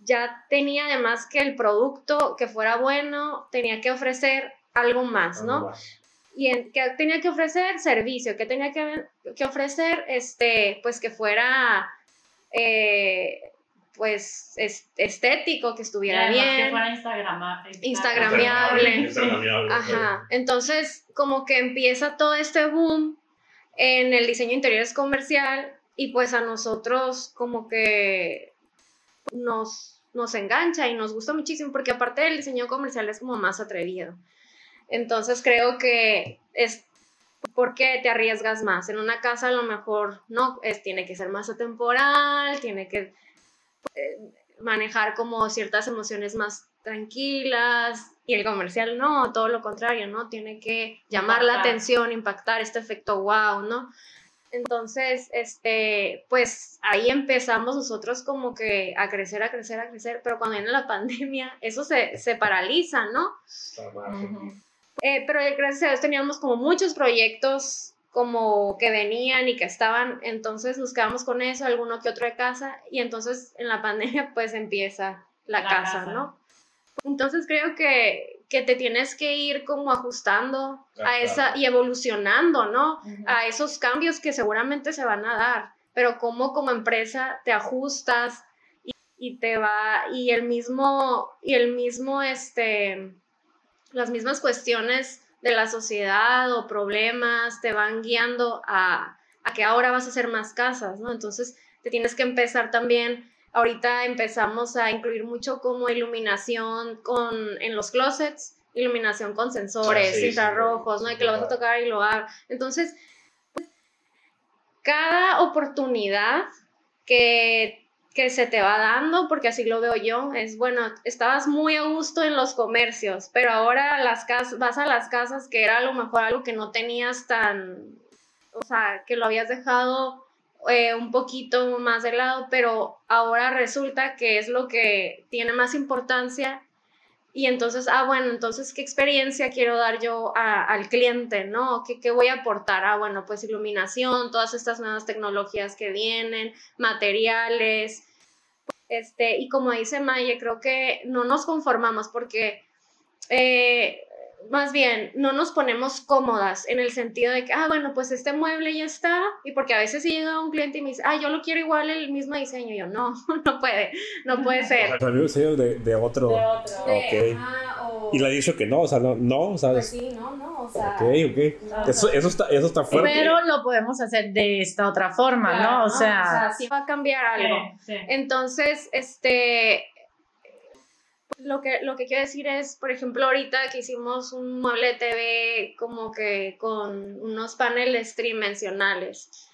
ya tenía además que el producto que fuera bueno, tenía que ofrecer algo más, ¿no? Y en, que tenía que ofrecer servicio, que tenía que, que ofrecer, este, pues que fuera, eh, pues, estético, que estuviera bien. Que fuera Instagram, Instagramiable. Ajá. Entonces, como que empieza todo este boom en el diseño interior comercial y pues a nosotros como que nos, nos engancha y nos gusta muchísimo porque aparte del diseño comercial es como más atrevido. Entonces creo que es porque te arriesgas más. En una casa a lo mejor no, es, tiene que ser más atemporal, tiene que eh, manejar como ciertas emociones más tranquilas y el comercial no, todo lo contrario, ¿no? Tiene que llamar la atención, impactar este efecto wow, ¿no? Entonces, este, pues ahí empezamos nosotros como que a crecer, a crecer, a crecer, pero cuando viene la pandemia, eso se, se paraliza, ¿no? Eh, pero gracias a Dios teníamos como muchos proyectos como que venían y que estaban, entonces nos quedamos con eso, alguno que otro de casa, y entonces en la pandemia pues empieza la, casa, ¿no? Entonces creo que, que, te tienes que ir como ajustando a esa y evolucionando, ¿no? A esos cambios que seguramente se van a dar, pero cómo como empresa te ajustas y, y te va, y el mismo, y el mismo, este, las mismas cuestiones de la sociedad o problemas te van guiando a, a que ahora vas a hacer más casas, ¿no? Entonces te tienes que empezar también, ahorita empezamos a incluir mucho como iluminación con, en los closets, iluminación con sensores, ah, infrarrojos, ¿no? Y que lo vas a tocar y lo hagas. Entonces, cada oportunidad que que se te va dando, porque así lo veo yo, es bueno, estabas muy a gusto en los comercios, pero ahora las casas, vas a las casas que era a lo mejor algo que no tenías tan, o sea, que lo habías dejado eh, un poquito más de lado, pero ahora resulta que es lo que tiene más importancia y entonces, ah, bueno, entonces, ¿qué experiencia quiero dar yo al cliente, no? ¿Qué, ¿Qué, voy a aportar? Ah, bueno, pues iluminación, todas estas nuevas tecnologías que vienen, materiales, este, y como dice Maya, creo que no nos conformamos porque eh, más bien no nos ponemos cómodas en el sentido de que, ah, bueno, pues este mueble ya está, y porque a veces llega un cliente y me dice, ah, yo lo quiero igual el mismo diseño, y yo, no, no puede, no puede ser. O sea, diseño de, de otro. De otro. Okay. Y le ha dicho que no, o sea, no, no, o sea. Pues sí, no, no, o sea. Ok, ok. Eso, eso, está, eso está fuerte. Pero lo podemos hacer de esta otra forma, ¿no? O sea. O sea, sí va a cambiar algo. Entonces, este, lo que, lo que quiero decir es, por ejemplo, ahorita que hicimos un mueble TV como que con unos paneles tridimensionales.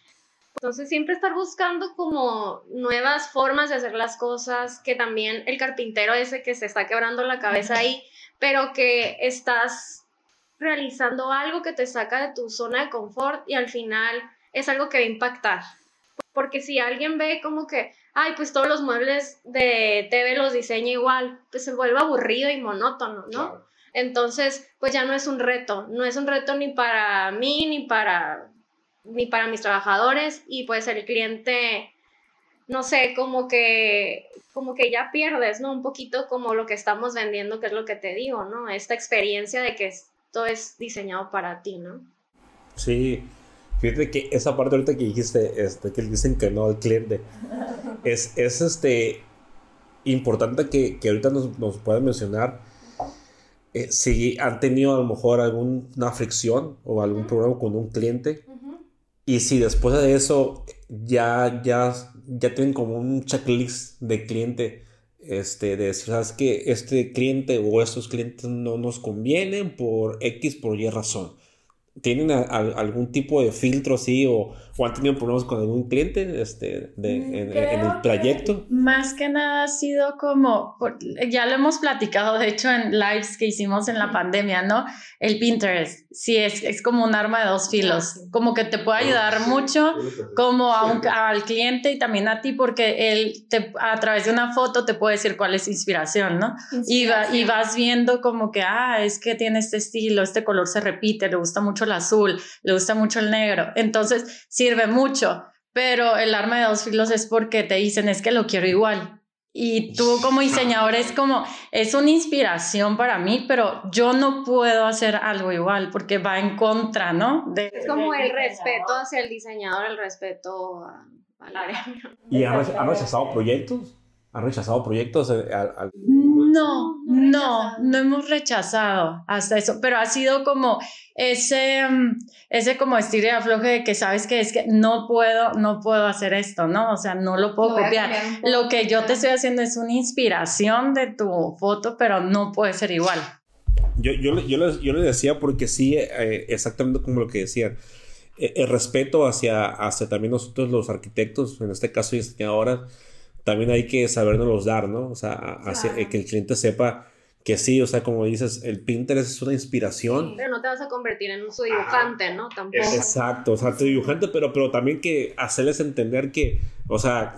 Entonces siempre estar buscando como nuevas formas de hacer las cosas, que también el carpintero ese que se está quebrando la cabeza ahí, pero que estás realizando algo que te saca de tu zona de confort y al final es algo que va a impactar. Porque si alguien ve como que, ay, pues todos los muebles de TV los diseña igual, pues se vuelve aburrido y monótono, ¿no? Entonces, pues ya no es un reto, no es un reto ni para mí, ni para, ni para mis trabajadores, y pues el cliente, no sé, como que, como que ya pierdes, ¿no? Un poquito como lo que estamos vendiendo, que es lo que te digo, ¿no? Esta experiencia de que esto es diseñado para ti, ¿no? Sí, Fíjate que esa parte ahorita que dijiste, este, que dicen que no al cliente, es, es este, importante que, que ahorita nos, nos puedan mencionar eh, si han tenido a lo mejor alguna fricción o algún problema con un cliente y si después de eso ya, ya, ya tienen como un checklist de cliente este, de decir, sabes que este cliente o estos clientes no nos convienen por X, por Y razón ¿Tienen algún tipo de filtro así o, o, han tenido problemas con algún cliente este, de, mm, en, el trayecto? Más que nada ha sido como, ya lo hemos platicado, de hecho, en lives que hicimos en la pandemia, ¿no? El Pinterest, sí, es, es como un arma de dos filos, como que te puede ayudar mucho, como a un, al cliente y también a ti, porque él te, a través de una foto te puede decir cuál es inspiración, ¿no? Y, y vas viendo como que, ah, es que tiene este estilo, este color se repite, le gusta mucho el azul, le gusta mucho el negro. Entonces sirve mucho, pero el arma de dos filos es porque te dicen es que lo quiero igual. Y tú como diseñador es como, es una inspiración para mí, pero yo no puedo hacer algo igual porque va en contra, ¿no? De, es como el respeto hacia el diseñador, el respeto al área. ¿Y has rechazado proyectos? ¿Han rechazado proyectos? Eh, no, no, no hemos rechazado hasta eso, pero ha sido como ese, mm, ese como estilo de afloje de que sabes que es que no puedo, no puedo hacer esto, ¿no? O sea, no lo puedo copiar. Lo que yo te estoy haciendo es una inspiración de tu foto, pero no puede ser igual. Yo, yo, yo, les, yo les decía porque sí, eh, exactamente como lo que decían. Eh, el respeto hacia, hacia también nosotros los arquitectos, en este caso diseñadoras, también hay que sabernos dar, ¿no? O sea, eh, que el cliente sepa que sí, o sea, como dices, el Pinterest es una inspiración. pero no te vas a convertir en su dibujante, ¿no? Tampoco. Exacto, o sea, tu dibujante, pero, pero también que hacerles entender que, o sea,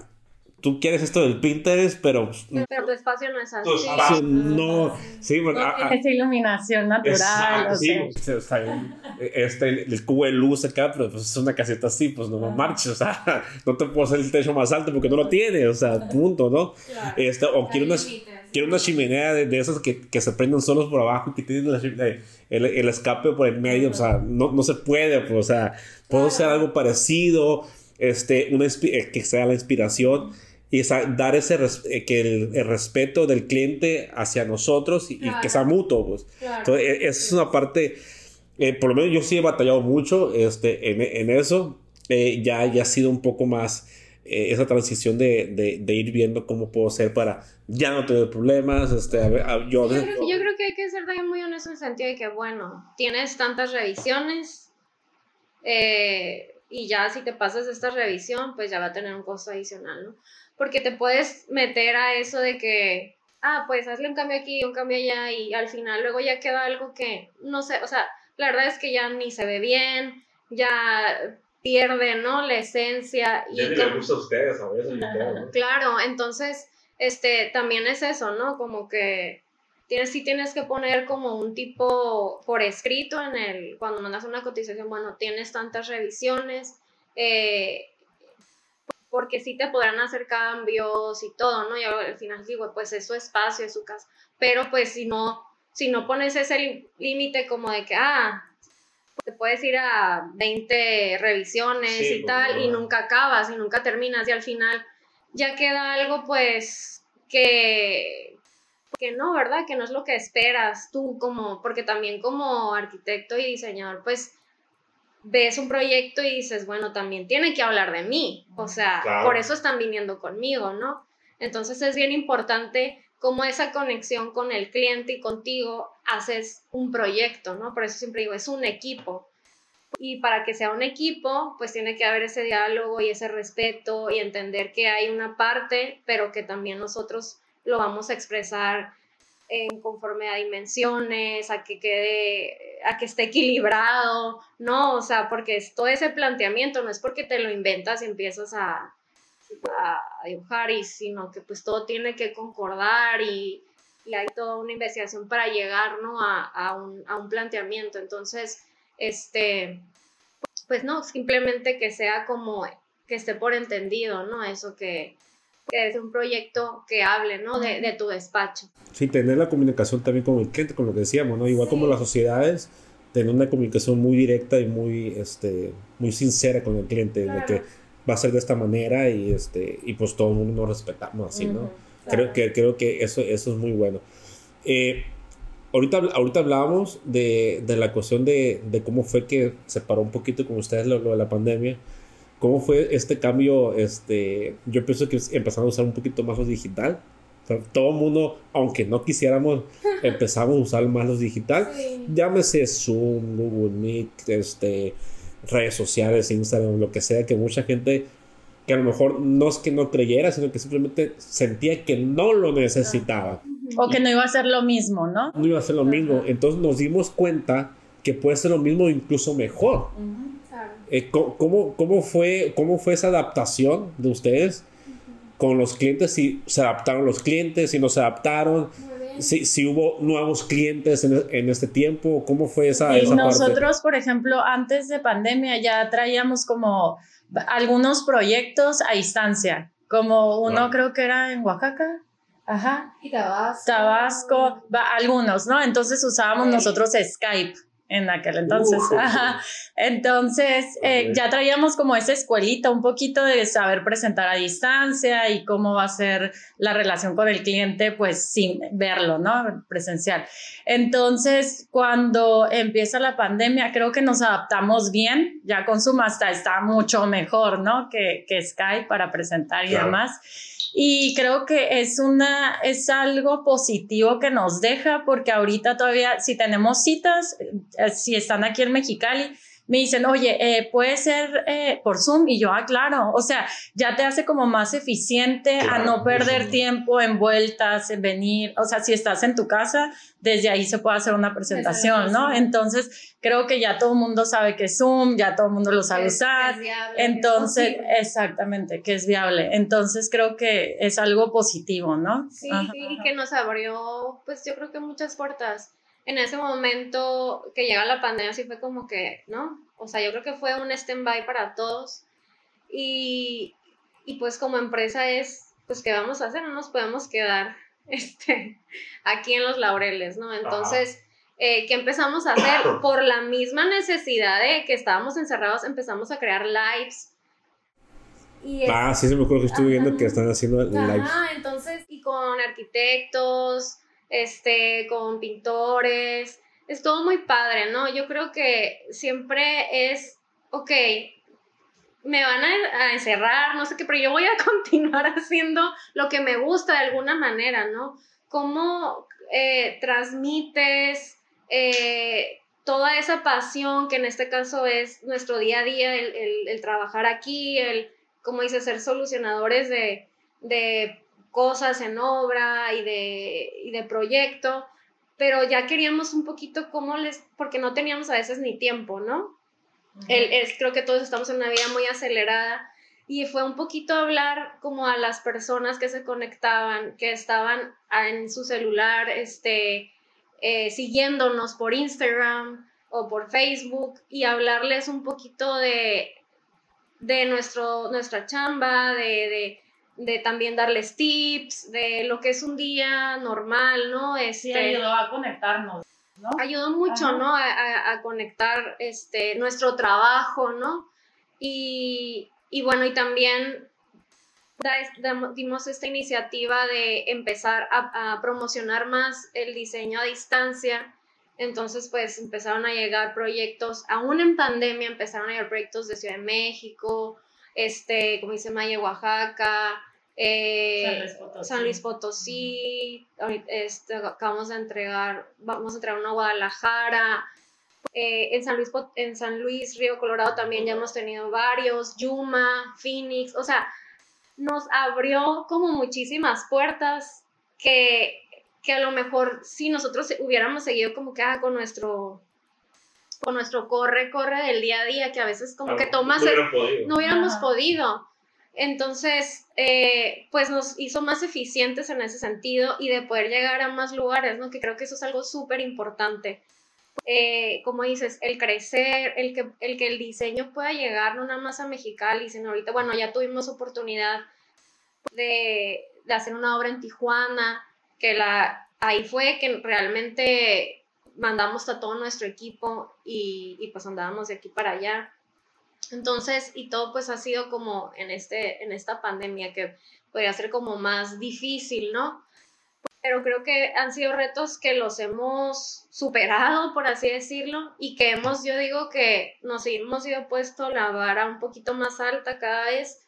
tú quieres esto del Pinterest, pero... Pero tu espacio no es así. Tu espacio. no... Sí, bueno... es iluminación natural. sí, o sea, este, el, cubo de luz acá, pero pues es una caseta así, pues no, marches, o sea, no te puedo hacer el techo más alto porque no lo tiene, o sea, punto, ¿no? Este, o quiero una, quiero una chimenea de, de esas que, que, se prenden solos por abajo, que tienen el, el, escape por el medio, o sea, no, no se puede, pues, o sea, puedo hacer algo parecido, este, una, eh, que sea la inspiración y dar ese eh, que el, respeto del cliente hacia nosotros y, que sea mutuo. Pues. Entonces, e, esa es una parte, eh, por lo menos yo sí he batallado mucho este, en, en eso. Eh, ya, ya ha sido un poco más esa transición de, de, de, ir viendo cómo puedo ser para ya no tener problemas. Este, yo, yo, creo, yo creo que hay que ser también muy honesto en el sentido de que, bueno, tienes tantas revisiones. y ya si te pasas esta revisión, pues ya va a tener un costo adicional, ¿no? Porque te puedes meter a eso de que, ah, pues hazle un cambio aquí, un cambio allá y al final luego ya queda algo que, no sé, o sea, la verdad es que ya ni se ve bien, ya pierde, ¿no? La esencia. Y ya le gusta a ustedes a veces. Claro, entonces, este, también es eso, ¿no? Como que tienes, sí tienes que poner como un tipo por escrito en el, cuando mandas una cotización, bueno, tienes tantas revisiones, eh, porque sí te podrán hacer cambios y todo, ¿no? Y al final digo, pues es su espacio, es su casa, pero pues si no, si no pones ese límite como de que, ah, te puedes ir a 20 revisiones y pues, tal, y nunca acabas y nunca terminas y al final ya queda algo pues que, que no, ¿verdad? Que no es lo que esperas tú como, porque también como arquitecto y diseñador, pues ves un proyecto y dices, bueno, también tiene que hablar de mí, o sea, por eso están viniendo conmigo, ¿no? Entonces es bien importante cómo esa conexión con el cliente y contigo haces un proyecto, ¿no? Por eso siempre digo, es un equipo. Y para que sea un equipo, pues tiene que haber ese diálogo y ese respeto y entender que hay una parte, pero que también nosotros lo vamos a expresar en conforme a dimensiones, a que quede, a que esté equilibrado, ¿no? O sea, porque es todo ese planteamiento, no es porque te lo inventas y empiezas a, dibujar, y, sino que pues todo tiene que concordar y, hay toda una investigación para llegar, ¿no? A, a, un, a un planteamiento. Entonces, este, pues no, simplemente que sea como que esté por entendido, ¿no? Eso que, que es un proyecto que hable, ¿no? De, de, tu despacho. Sí, tener la comunicación también con el cliente, con lo que decíamos, ¿no? Igual como las sociedades, tener una comunicación muy directa y muy, este, muy sincera con el cliente, de que va a ser de esta manera y, este, y pues todo el mundo nos respetamos así, ¿no? Creo, que, creo que eso, eso es muy bueno. Eh, ahorita, ahorita hablábamos de, de la cuestión de, de, cómo fue que se paró un poquito con ustedes lo, lo de la pandemia. ¿Cómo fue este cambio? Este, yo pienso que empezaron a usar un poquito más lo digital todo el mundo, aunque no quisiéramos, empezamos a usar más los digital. Llámese Zoom, Google Meet, este, redes sociales, Instagram, lo que sea, que mucha gente que a lo mejor no es que no creyera, sino que simplemente sentía que no lo necesitaba. O que no iba a ser lo mismo, ¿no? No iba a ser lo mismo. Entonces nos dimos cuenta que puede ser lo mismo incluso mejor. Eh, ¿cómo, cómo, fue, ¿Cómo fue esa adaptación de ustedes con los clientes? Si se adaptaron los clientes, si no se adaptaron, si, si hubo nuevos clientes en, en, este tiempo, ¿cómo fue esa, esa Nosotros, por ejemplo, antes de pandemia ya traíamos como algunos proyectos a distancia, como uno creo que era en Oaxaca. Ajá. Y Tabasco. Tabasco, algunos, ¿no? Entonces usábamos nosotros Skype en aquel entonces. Entonces, eh, ya traíamos como esa escuelita, un poquito de saber presentar a distancia y cómo va a ser la relación con el cliente, pues sin verlo, ¿no? Presencial. Entonces, cuando empieza la pandemia, creo que nos adaptamos bien, ya con Zoom hasta está mucho mejor, ¿no? Que, que Skype para presentar y demás. Y creo que es una, es algo positivo que nos deja porque ahorita todavía si tenemos citas, eh, si están aquí en Mexicali, me dicen, oye, eh, puede ser eh, por Zoom y yo, ah, claro, o sea, ya te hace como más eficiente a no perder tiempo en vueltas, en venir, o sea, si estás en tu casa, desde ahí se puede hacer una presentación, ¿no? Entonces, creo que ya todo el mundo sabe que es Zoom, ya todo el mundo lo sabe usar, entonces, exactamente, que es viable, entonces creo que es algo positivo, ¿no? Sí, sí, y que nos abrió, pues yo creo que muchas puertas en ese momento que llega la pandemia sí fue como que, ¿no? O sea, yo creo que fue un stand-by para todos. Y, pues como empresa es, pues, ¿qué vamos a hacer? No nos podemos quedar este, aquí en los laureles, ¿no? Entonces, eh, ¿qué empezamos a hacer? Por la misma necesidad de que estábamos encerrados, empezamos a crear lives. ah, sí, se me acuerdo que estuve viendo que están haciendo lives. Ah, entonces, y con arquitectos, este, con pintores, es todo muy padre, ¿no? Yo creo que siempre es, ok, me van a, encerrar, no sé qué, pero yo voy a continuar haciendo lo que me gusta de alguna manera, ¿no? ¿Cómo eh, transmites eh, toda esa pasión que en este caso es nuestro día a día, el, trabajar aquí, el, como dice, ser solucionadores de cosas en obra y de, y de proyecto, pero ya queríamos un poquito cómo les, porque no teníamos a veces ni tiempo, ¿no? es, creo que todos estamos en una vida muy acelerada y fue un poquito hablar como a las personas que se conectaban, que estaban en su celular, este, eh, siguiéndonos por Instagram o por Facebook y hablarles un poquito de, de nuestro, nuestra chamba, de de también darles tips, de lo que es un día normal, ¿no? Este, sí, ayudó a conectarnos, ¿no? Ayudó mucho, ¿no? A, conectar este, nuestro trabajo, ¿no? Y, bueno, y también dimos esta iniciativa de empezar a, a, promocionar más el diseño a distancia. Entonces, pues empezaron a llegar proyectos, aún en pandemia empezaron a llegar proyectos de Ciudad de México, este, como dice Maya, Oaxaca, eh, San Luis Potosí, este, acabamos de entregar, vamos a entregar una Guadalajara, eh, en, San Luis, en San Luis, Río Colorado también ya hemos tenido varios, Yuma, Phoenix, o sea, nos abrió como muchísimas puertas que, que a lo mejor si nosotros hubiéramos seguido como que ah, con nuestro con nuestro corre, corre del día a día, que a veces como que tomas... No, hubiéramos podido. Entonces, eh, pues nos hizo más eficientes en ese sentido y de poder llegar a más lugares, ¿no? Que creo que eso es algo súper importante. Eh, como dices, el crecer, el que, el que el diseño pueda llegar no nada más a Mexicali, sino ahorita, bueno, ya tuvimos oportunidad de, de hacer una obra en Tijuana, que la, ahí fue que realmente mandamos a todo nuestro equipo y, y, pues andábamos de aquí para allá. Entonces, y todo pues ha sido como en, este, en esta pandemia que podría ser como más difícil, ¿no? Pero creo que han sido retos que los hemos superado, por así decirlo, y que hemos, yo digo que nos hemos ido puesto la vara un poquito más alta cada vez,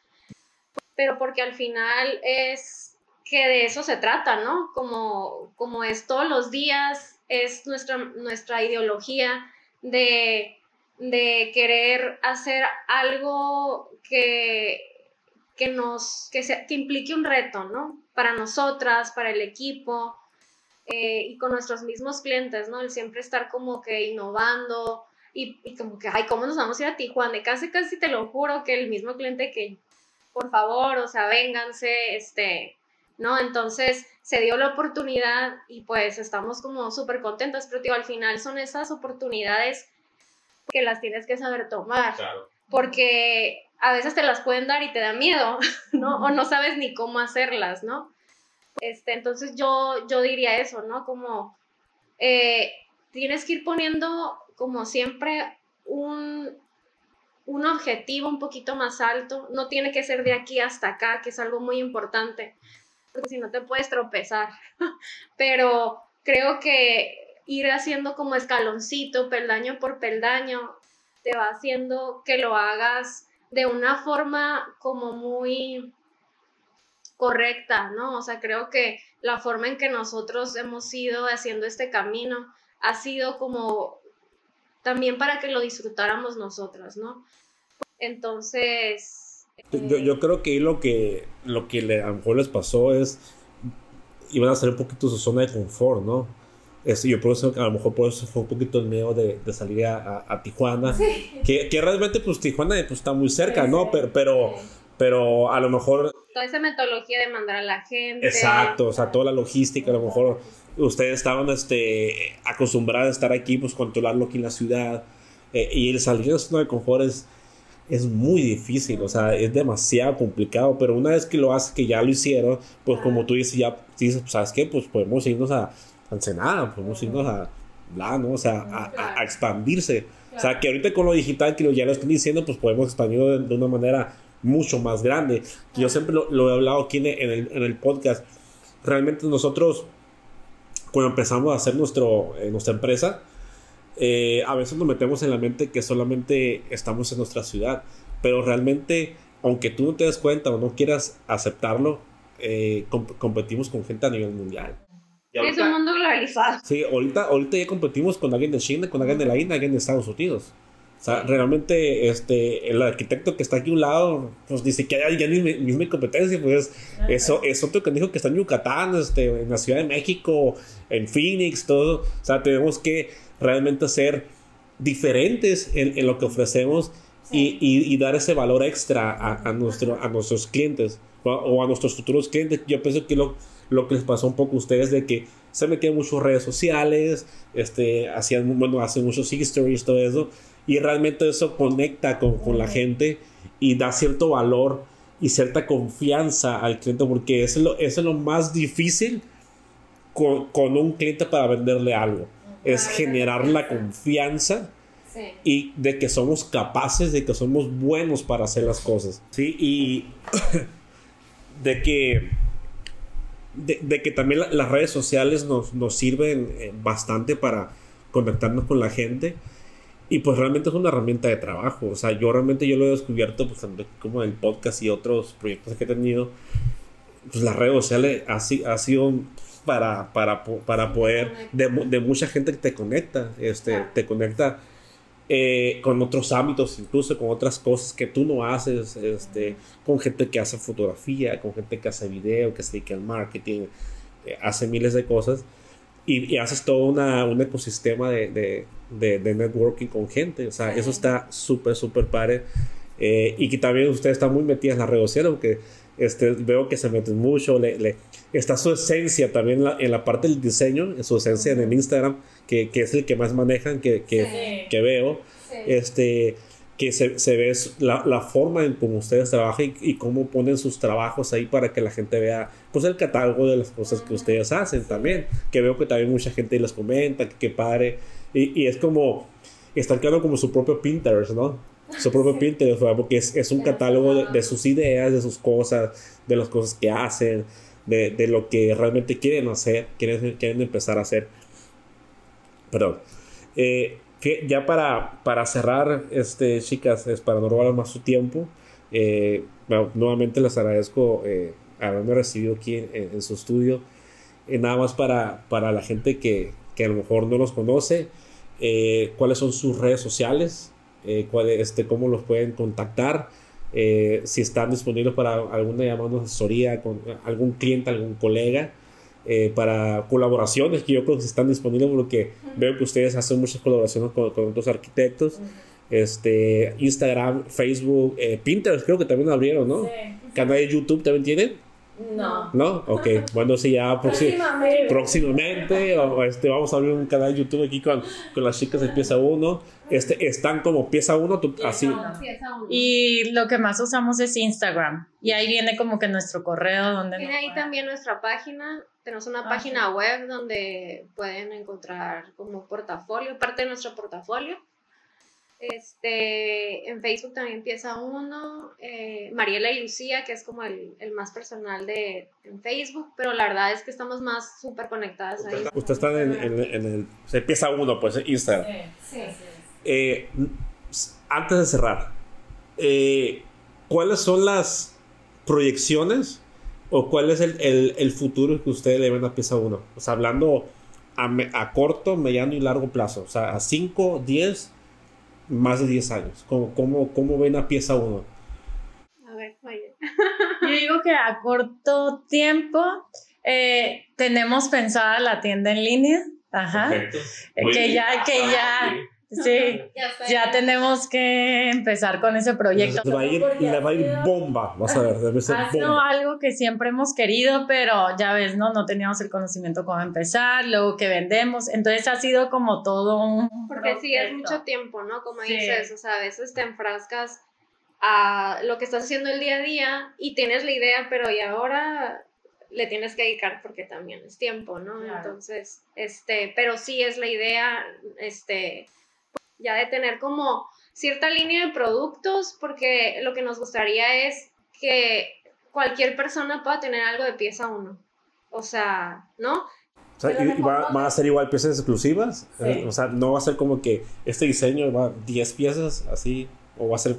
pero porque al final es que de eso se trata, ¿no? Como, como es todos los días, es nuestra, nuestra ideología de, de querer hacer algo que, que nos, que, que implique un reto, ¿no? Para nosotras, para el equipo eh, y con nuestros mismos clientes, ¿no? El siempre estar como que innovando y, y, como que, ay, ¿cómo nos vamos a ir a Tijuana? Y casi, casi te lo juro que el mismo cliente que, por favor, o sea, vénganse, este, ¿no? Entonces se dio la oportunidad y pues estamos como súper contentas, pero al final son esas oportunidades que las tienes que saber tomar. Porque a veces te las pueden dar y te da miedo, ¿no? O no sabes ni cómo hacerlas, ¿no? Este, entonces yo, yo diría eso, ¿no? Como eh, tienes que ir poniendo como siempre un, un objetivo un poquito más alto, no tiene que ser de aquí hasta acá, que es algo muy importante, porque si no te puedes tropezar. Pero creo que ir haciendo como escaloncito, peldaño por peldaño, te va haciendo que lo hagas de una forma como muy correcta, ¿no? O sea, creo que la forma en que nosotros hemos ido haciendo este camino ha sido como también para que lo disfrutáramos nosotras, ¿no? Entonces, yo, yo, creo que lo que, lo que le, a lo mejor les pasó es, iban a hacer un poquito su zona de confort, ¿no? Eso, yo por eso, a lo mejor por eso fue un poquito el miedo de, de salir a, a, Tijuana. Que, que, realmente, pues Tijuana pues, está muy cerca, ¿no? Pero, pero, pero a lo mejor... Toda esa metodología de mandar a la gente. Exacto, o sea, toda la logística, a lo mejor ustedes estaban este, acostumbrados a estar aquí, pues controlarlo aquí en la ciudad. Eh, y el salir de zona de confort es es muy difícil, o sea, es demasiado complicado, pero una vez que lo haces, que ya lo hicieron, pues como tú dices, ya dices, pues, ¿sabes qué? Pues podemos irnos a, Ensenada, podemos irnos a, bla, ¿no? O sea, a, expandirse. O sea, que ahorita con lo digital, que ya lo estoy diciendo, pues podemos expandirlo de, una manera mucho más grande. Yo siempre lo, he hablado aquí en el, en el, podcast. Realmente nosotros, cuando empezamos a hacer nuestro, eh, nuestra empresa, eh, a veces nos metemos en la mente que solamente estamos en nuestra ciudad, pero realmente, aunque tú no te des cuenta o no quieras aceptarlo, eh, competimos con gente a nivel mundial. Es un mundo globalizado. Sí, ahorita, ahorita ya competimos con alguien de China, con alguien de la India, alguien de Estados Unidos. O sea, realmente este, el arquitecto que está aquí a un lado, pues dice que hay ya ni misma competencia, pues eso es otro que dijo que está en Yucatán, este, en la Ciudad de México, en Phoenix, todo. O sea, tenemos que realmente ser diferentes en, lo que ofrecemos y, y, dar ese valor extra a, a, nuestro, a nuestros clientes o, a nuestros futuros clientes. Yo pienso que lo, lo que les pasó un poco a ustedes de que se metían muchas redes sociales, este, hacían, bueno, hacen muchos histories, todo eso, y realmente eso conecta con, con, la gente y da cierto valor y cierta confianza al cliente, porque eso es lo, eso es lo más difícil con, con un cliente para venderle algo. Es generar la confianza y de que somos capaces, de que somos buenos para hacer las cosas. Sí, y de que, de, que también las redes sociales nos, nos sirven eh, bastante para conectarnos con la gente. Y pues realmente es una herramienta de trabajo. O sea, yo realmente yo lo he descubierto pues como en el podcast y otros proyectos que he tenido. Pues las redes sociales ha, ha sido para, para, para poder, de, de, mucha gente que te conecta, este, te conecta eh, con otros ámbitos, incluso con otras cosas que tú no haces, este, con gente que hace fotografía, con gente que hace video, que se dedica al marketing, eh, hace miles de cosas. Y, haces todo una, un ecosistema de, de, de, networking con gente. O sea, eso está súper, súper padre. Eh, y que también usted está muy metida en las redes sociales, porque este, veo que se meten mucho, le, le, está su esencia también en la, en la, parte del diseño, su esencia en el Instagram, que, que es el que más manejan, que, que, que veo, este, que se, se ve la, la, forma en cómo ustedes trabajan y, cómo ponen sus trabajos ahí para que la gente vea pues el catálogo de las cosas que ustedes hacen también, que veo que también mucha gente les comenta, que, que pare, y, y es como, están creando como su propio Pinterest, ¿no? Su propio Pinterest, porque es, es un catálogo de, de, sus ideas, de sus cosas, de las cosas que hacen, de, de lo que realmente quieren hacer, quieren, quieren empezar a hacer. Perdón. Eh, ya para, para cerrar, este, chicas, es para no robar más su tiempo, eh, nuevamente les agradezco eh, haberme recibido aquí en, su estudio. Eh, nada más para, para la gente que, que, a lo mejor no los conoce, eh, cuáles son sus redes sociales, cuál, este, cómo los pueden contactar, si están disponibles para alguna llamada de asesoría con algún cliente, algún colega. para colaboraciones que yo creo que están disponibles porque veo que ustedes hacen muchas colaboraciones con, con otros arquitectos este, Instagram, Facebook, eh, Pinterest creo que también abrieron, ¿no? Canal de YouTube también tienen. No. ¿No? Ok. Bueno, sí, ya próximamente. próximamente este, vamos a abrir un canal de YouTube aquí con, con las chicas de pieza 1. Este, están como pieza 1, así. Y lo que más usamos es Instagram. Y ahí viene como que nuestro correo donde... Tiene ahí también nuestra página. Tenemos una ah, página web donde pueden encontrar como portafolio, parte de nuestro portafolio. Este, en Facebook también empieza uno, eh, Mariela y Lucía, que es como el, el, más personal de en Facebook, pero la verdad es que estamos más súper conectadas ahí. Usted está en, en, en, el, se empieza uno, pues Instagram. Sí, sí, eh, antes de cerrar, eh, ¿cuáles son las proyecciones o cuál es el, el, el, futuro que ustedes le ven a pieza uno? O sea, hablando a, a corto, mediano y largo plazo, o sea, a 5, 10 más de 10 años? ¿Cómo, cómo, cómo ven a pieza 1? A ver, oye. Yo digo que a corto tiempo eh, tenemos pensada la tienda en línea. Ajá. Que ya, que ya. Sí, ya, tenemos que empezar con ese proyecto. Va a ir, le va a ir bomba, vas a ver, debe ser ha sido algo que siempre hemos querido, pero ya ves, ¿no? No teníamos el conocimiento cómo empezar, luego que vendemos, entonces ha sido como todo un... Porque sí, es mucho tiempo, ¿no? Como dices, o sea, a veces te enfrascas a lo que estás haciendo el día a día y tienes la idea, pero y ahora le tienes que dedicar porque también es tiempo, ¿no? Entonces, este, pero sí es la idea, este ya de tener como cierta línea de productos, porque lo que nos gustaría es que cualquier persona pueda tener algo de pieza uno. O sea, ¿no? O sea, y, va, van a ser igual piezas exclusivas. Eh, o sea, no va a ser como que este diseño va 10 piezas así, o va a ser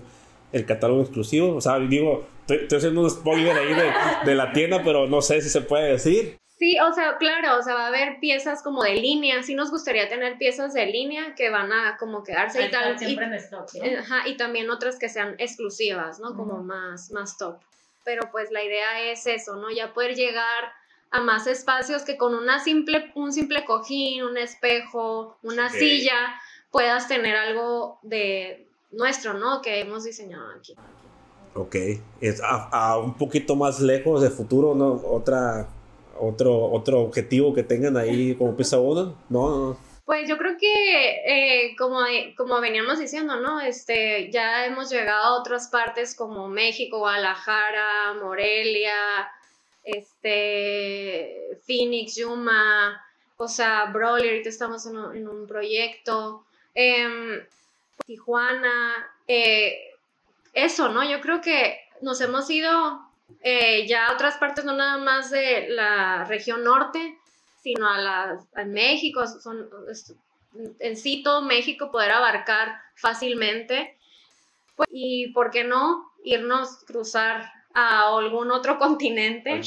el catálogo exclusivo. O sea, digo, estoy, haciendo un spoiler ahí de, de, la tienda, pero no sé si se puede decir. Sí, o sea, claro, o sea, va a haber piezas como de línea. Sí nos gustaría tener piezas de línea que van a como quedarse y tal. Siempre en stock, Ajá, y también otras que sean exclusivas, ¿no? Como más, más top. Pero pues la idea es eso, ¿no? Ya poder llegar a más espacios que con una simple, un simple cojín, un espejo, una silla, puedas tener algo de nuestro, ¿no? Que hemos diseñado aquí. Ok, es a, a un poquito más lejos de futuro, ¿no? Otra otro, otro objetivo que tengan ahí como pieza uno? No, Pues yo creo que, eh, como, como veníamos diciendo, ¿no? Este, ya hemos llegado a otras partes como México, Guadalajara, Morelia, este, Phoenix, Yuma, o sea, Broly, ahorita estamos en un, en un proyecto, em, Tijuana, eh, eso, ¿no? Yo creo que nos hemos ido eh, ya otras partes, no nada más de la región norte, sino a, la, México, son, en sí todo México poder abarcar fácilmente. y por qué no irnos cruzar a algún otro continente.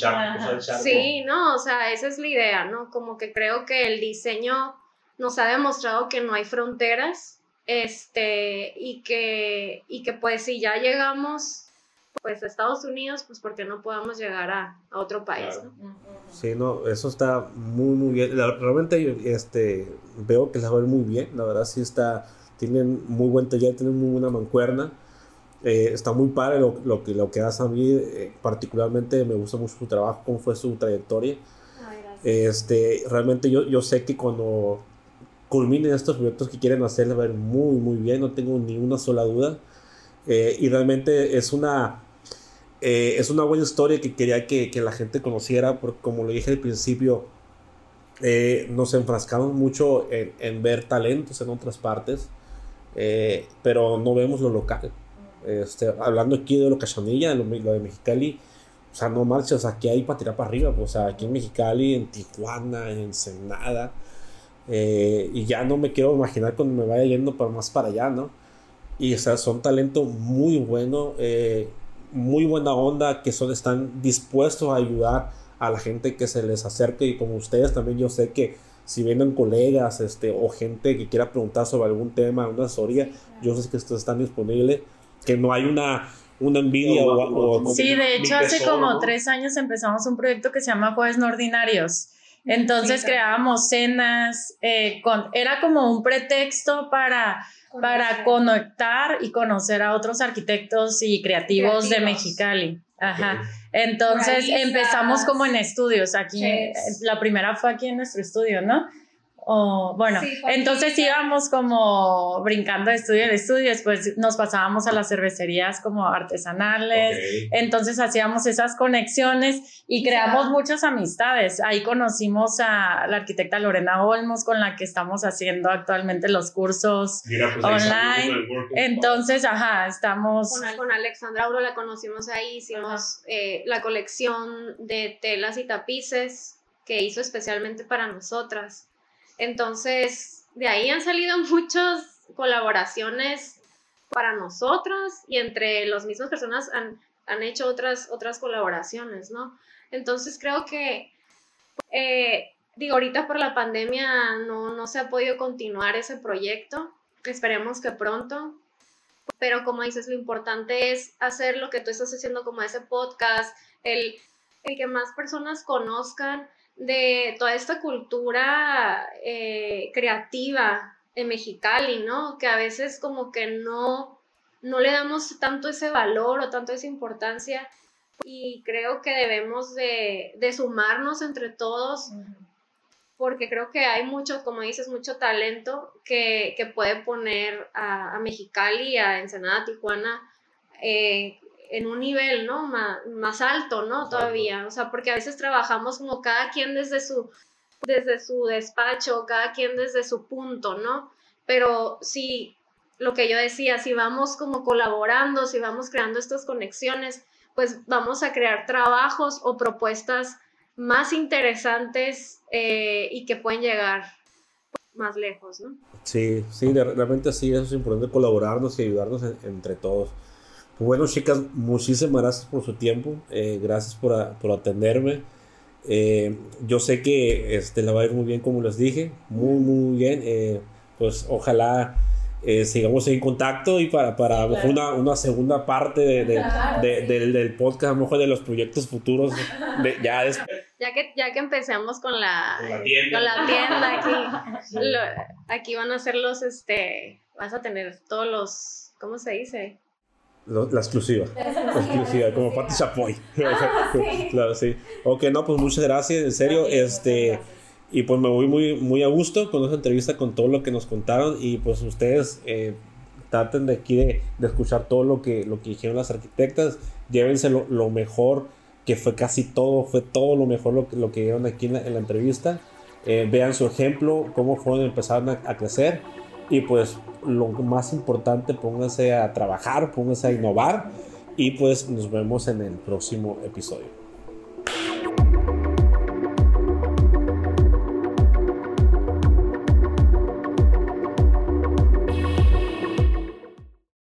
Sí, no, o sea, esa es la idea, ¿no? Como que creo que el diseño nos ha demostrado que no hay fronteras, este, y que, y que pues si ya llegamos pues a Estados Unidos, pues porque no podamos llegar a, a otro país, ¿no? Sí, no, eso está muy, muy bien. Realmente este, veo que les va a ir muy bien, la verdad sí está, tienen muy buen taller, tienen muy buena mancuerna. Eh, está muy padre lo, lo, que, lo que hace a mí, eh, particularmente me gusta mucho su trabajo, cómo fue su trayectoria. este, realmente yo, yo sé que cuando culminen estos proyectos que quieren hacer, les va a ir muy, muy bien, no tengo ni una sola duda. Eh, y realmente es una, eh, es una buena historia que quería que, que, la gente conociera, porque como lo dije al principio, eh, nos enfrascamos mucho en, en, ver talentos en otras partes, pero no vemos lo local. Este, hablando aquí de lo Cachanilla, lo, lo de Mexicali, o sea, no marchas, aquí hay para tirar para arriba, pues, o sea, aquí en Mexicali, en Tijuana, en Ensenada, y ya no me quiero imaginar cuando me vaya yendo para más para allá, ¿no? Y o sea, son talento muy bueno. Eh, muy buena onda, que son, están dispuestos a ayudar a la gente que se les acerque y como ustedes también yo sé que si vienen colegas este, o gente que quiera preguntar sobre algún tema, una asesoría, yo sé que ustedes están disponibles, que no hay una, una envidia o, Sí, de hecho hace como tres años empezamos un proyecto que se llama Jueves No Ordinarios. Entonces creábamos cenas, eh, con, era como un pretexto para, para conectar y conocer a otros arquitectos y creativos, de Mexicali. Ajá. Entonces empezamos como en estudios. Aquí, la primera fue aquí en nuestro estudio, ¿no? O, bueno, entonces íbamos como brincando de estudio en estudio, después nos pasábamos a las cervecerías como artesanales, entonces hacíamos esas conexiones y creamos muchas amistades. Ahí conocimos a la arquitecta Lorena Olmos, con la que estamos haciendo actualmente los cursos pues, online. Entonces, ajá, estamos... Con, con Alexandra Auro la conocimos ahí, hicimos eh, la colección de telas y tapices que hizo especialmente para nosotras. Entonces, de ahí han salido muchas colaboraciones para nosotras y entre las mismas personas han, hecho otras, otras colaboraciones, ¿no? Entonces creo que, eh, digo, ahorita por la pandemia no, no se ha podido continuar ese proyecto, esperemos que pronto, pero como dices, lo importante es hacer lo que tú estás haciendo como ese podcast, el, el que más personas conozcan de toda esta cultura eh, creativa en Mexicali, ¿no? Que a veces como que no, no le damos tanto ese valor o tanto esa importancia y creo que debemos de, sumarnos entre todos porque creo que hay mucho, como dices, mucho talento que, puede poner a, a Mexicali, a Ensenada, Tijuana, eh, en un nivel, ¿no? Más, alto, ¿no? Todavía, o sea, porque a veces trabajamos como cada quien desde su, desde su despacho, cada quien desde su punto, ¿no? Pero si, lo que yo decía, si vamos como colaborando, si vamos creando estas conexiones, pues vamos a crear trabajos o propuestas más interesantes eh, y que pueden llegar más lejos, ¿no? Sí, sí, realmente sí, eso es importante colaborarnos y ayudarnos entre todos. Bueno, chicas, muchísimas gracias por su tiempo. Eh, gracias por, por atenderme. Eh, yo sé que este, la va a ir muy bien, como les dije. Muy, muy bien. Eh, pues ojalá sigamos en contacto y para, para una, una, segunda parte de, del, del, podcast, a lo mejor de los proyectos futuros. ya, ya, que, ya que empecemos con la, con la tienda, aquí, aquí van a ser los, este, vas a tener todos los, ¿cómo se dice? La exclusiva. La exclusiva, como Patti Chapoy. Ah, claro, sí. Ok, no, pues muchas gracias, en serio. este Y pues me voy muy, muy a gusto con esta entrevista, con todo lo que nos contaron. Y pues ustedes eh, traten de aquí de, escuchar todo lo que, lo que dijeron las arquitectas. Llévense lo, mejor, que fue casi todo, fue todo lo mejor lo, lo que dieron aquí en la, entrevista. Eh, vean su ejemplo, cómo fueron empezaron a, a crecer y pues lo más importante, pónganse a trabajar, pónganse a innovar y pues nos vemos en el próximo episodio.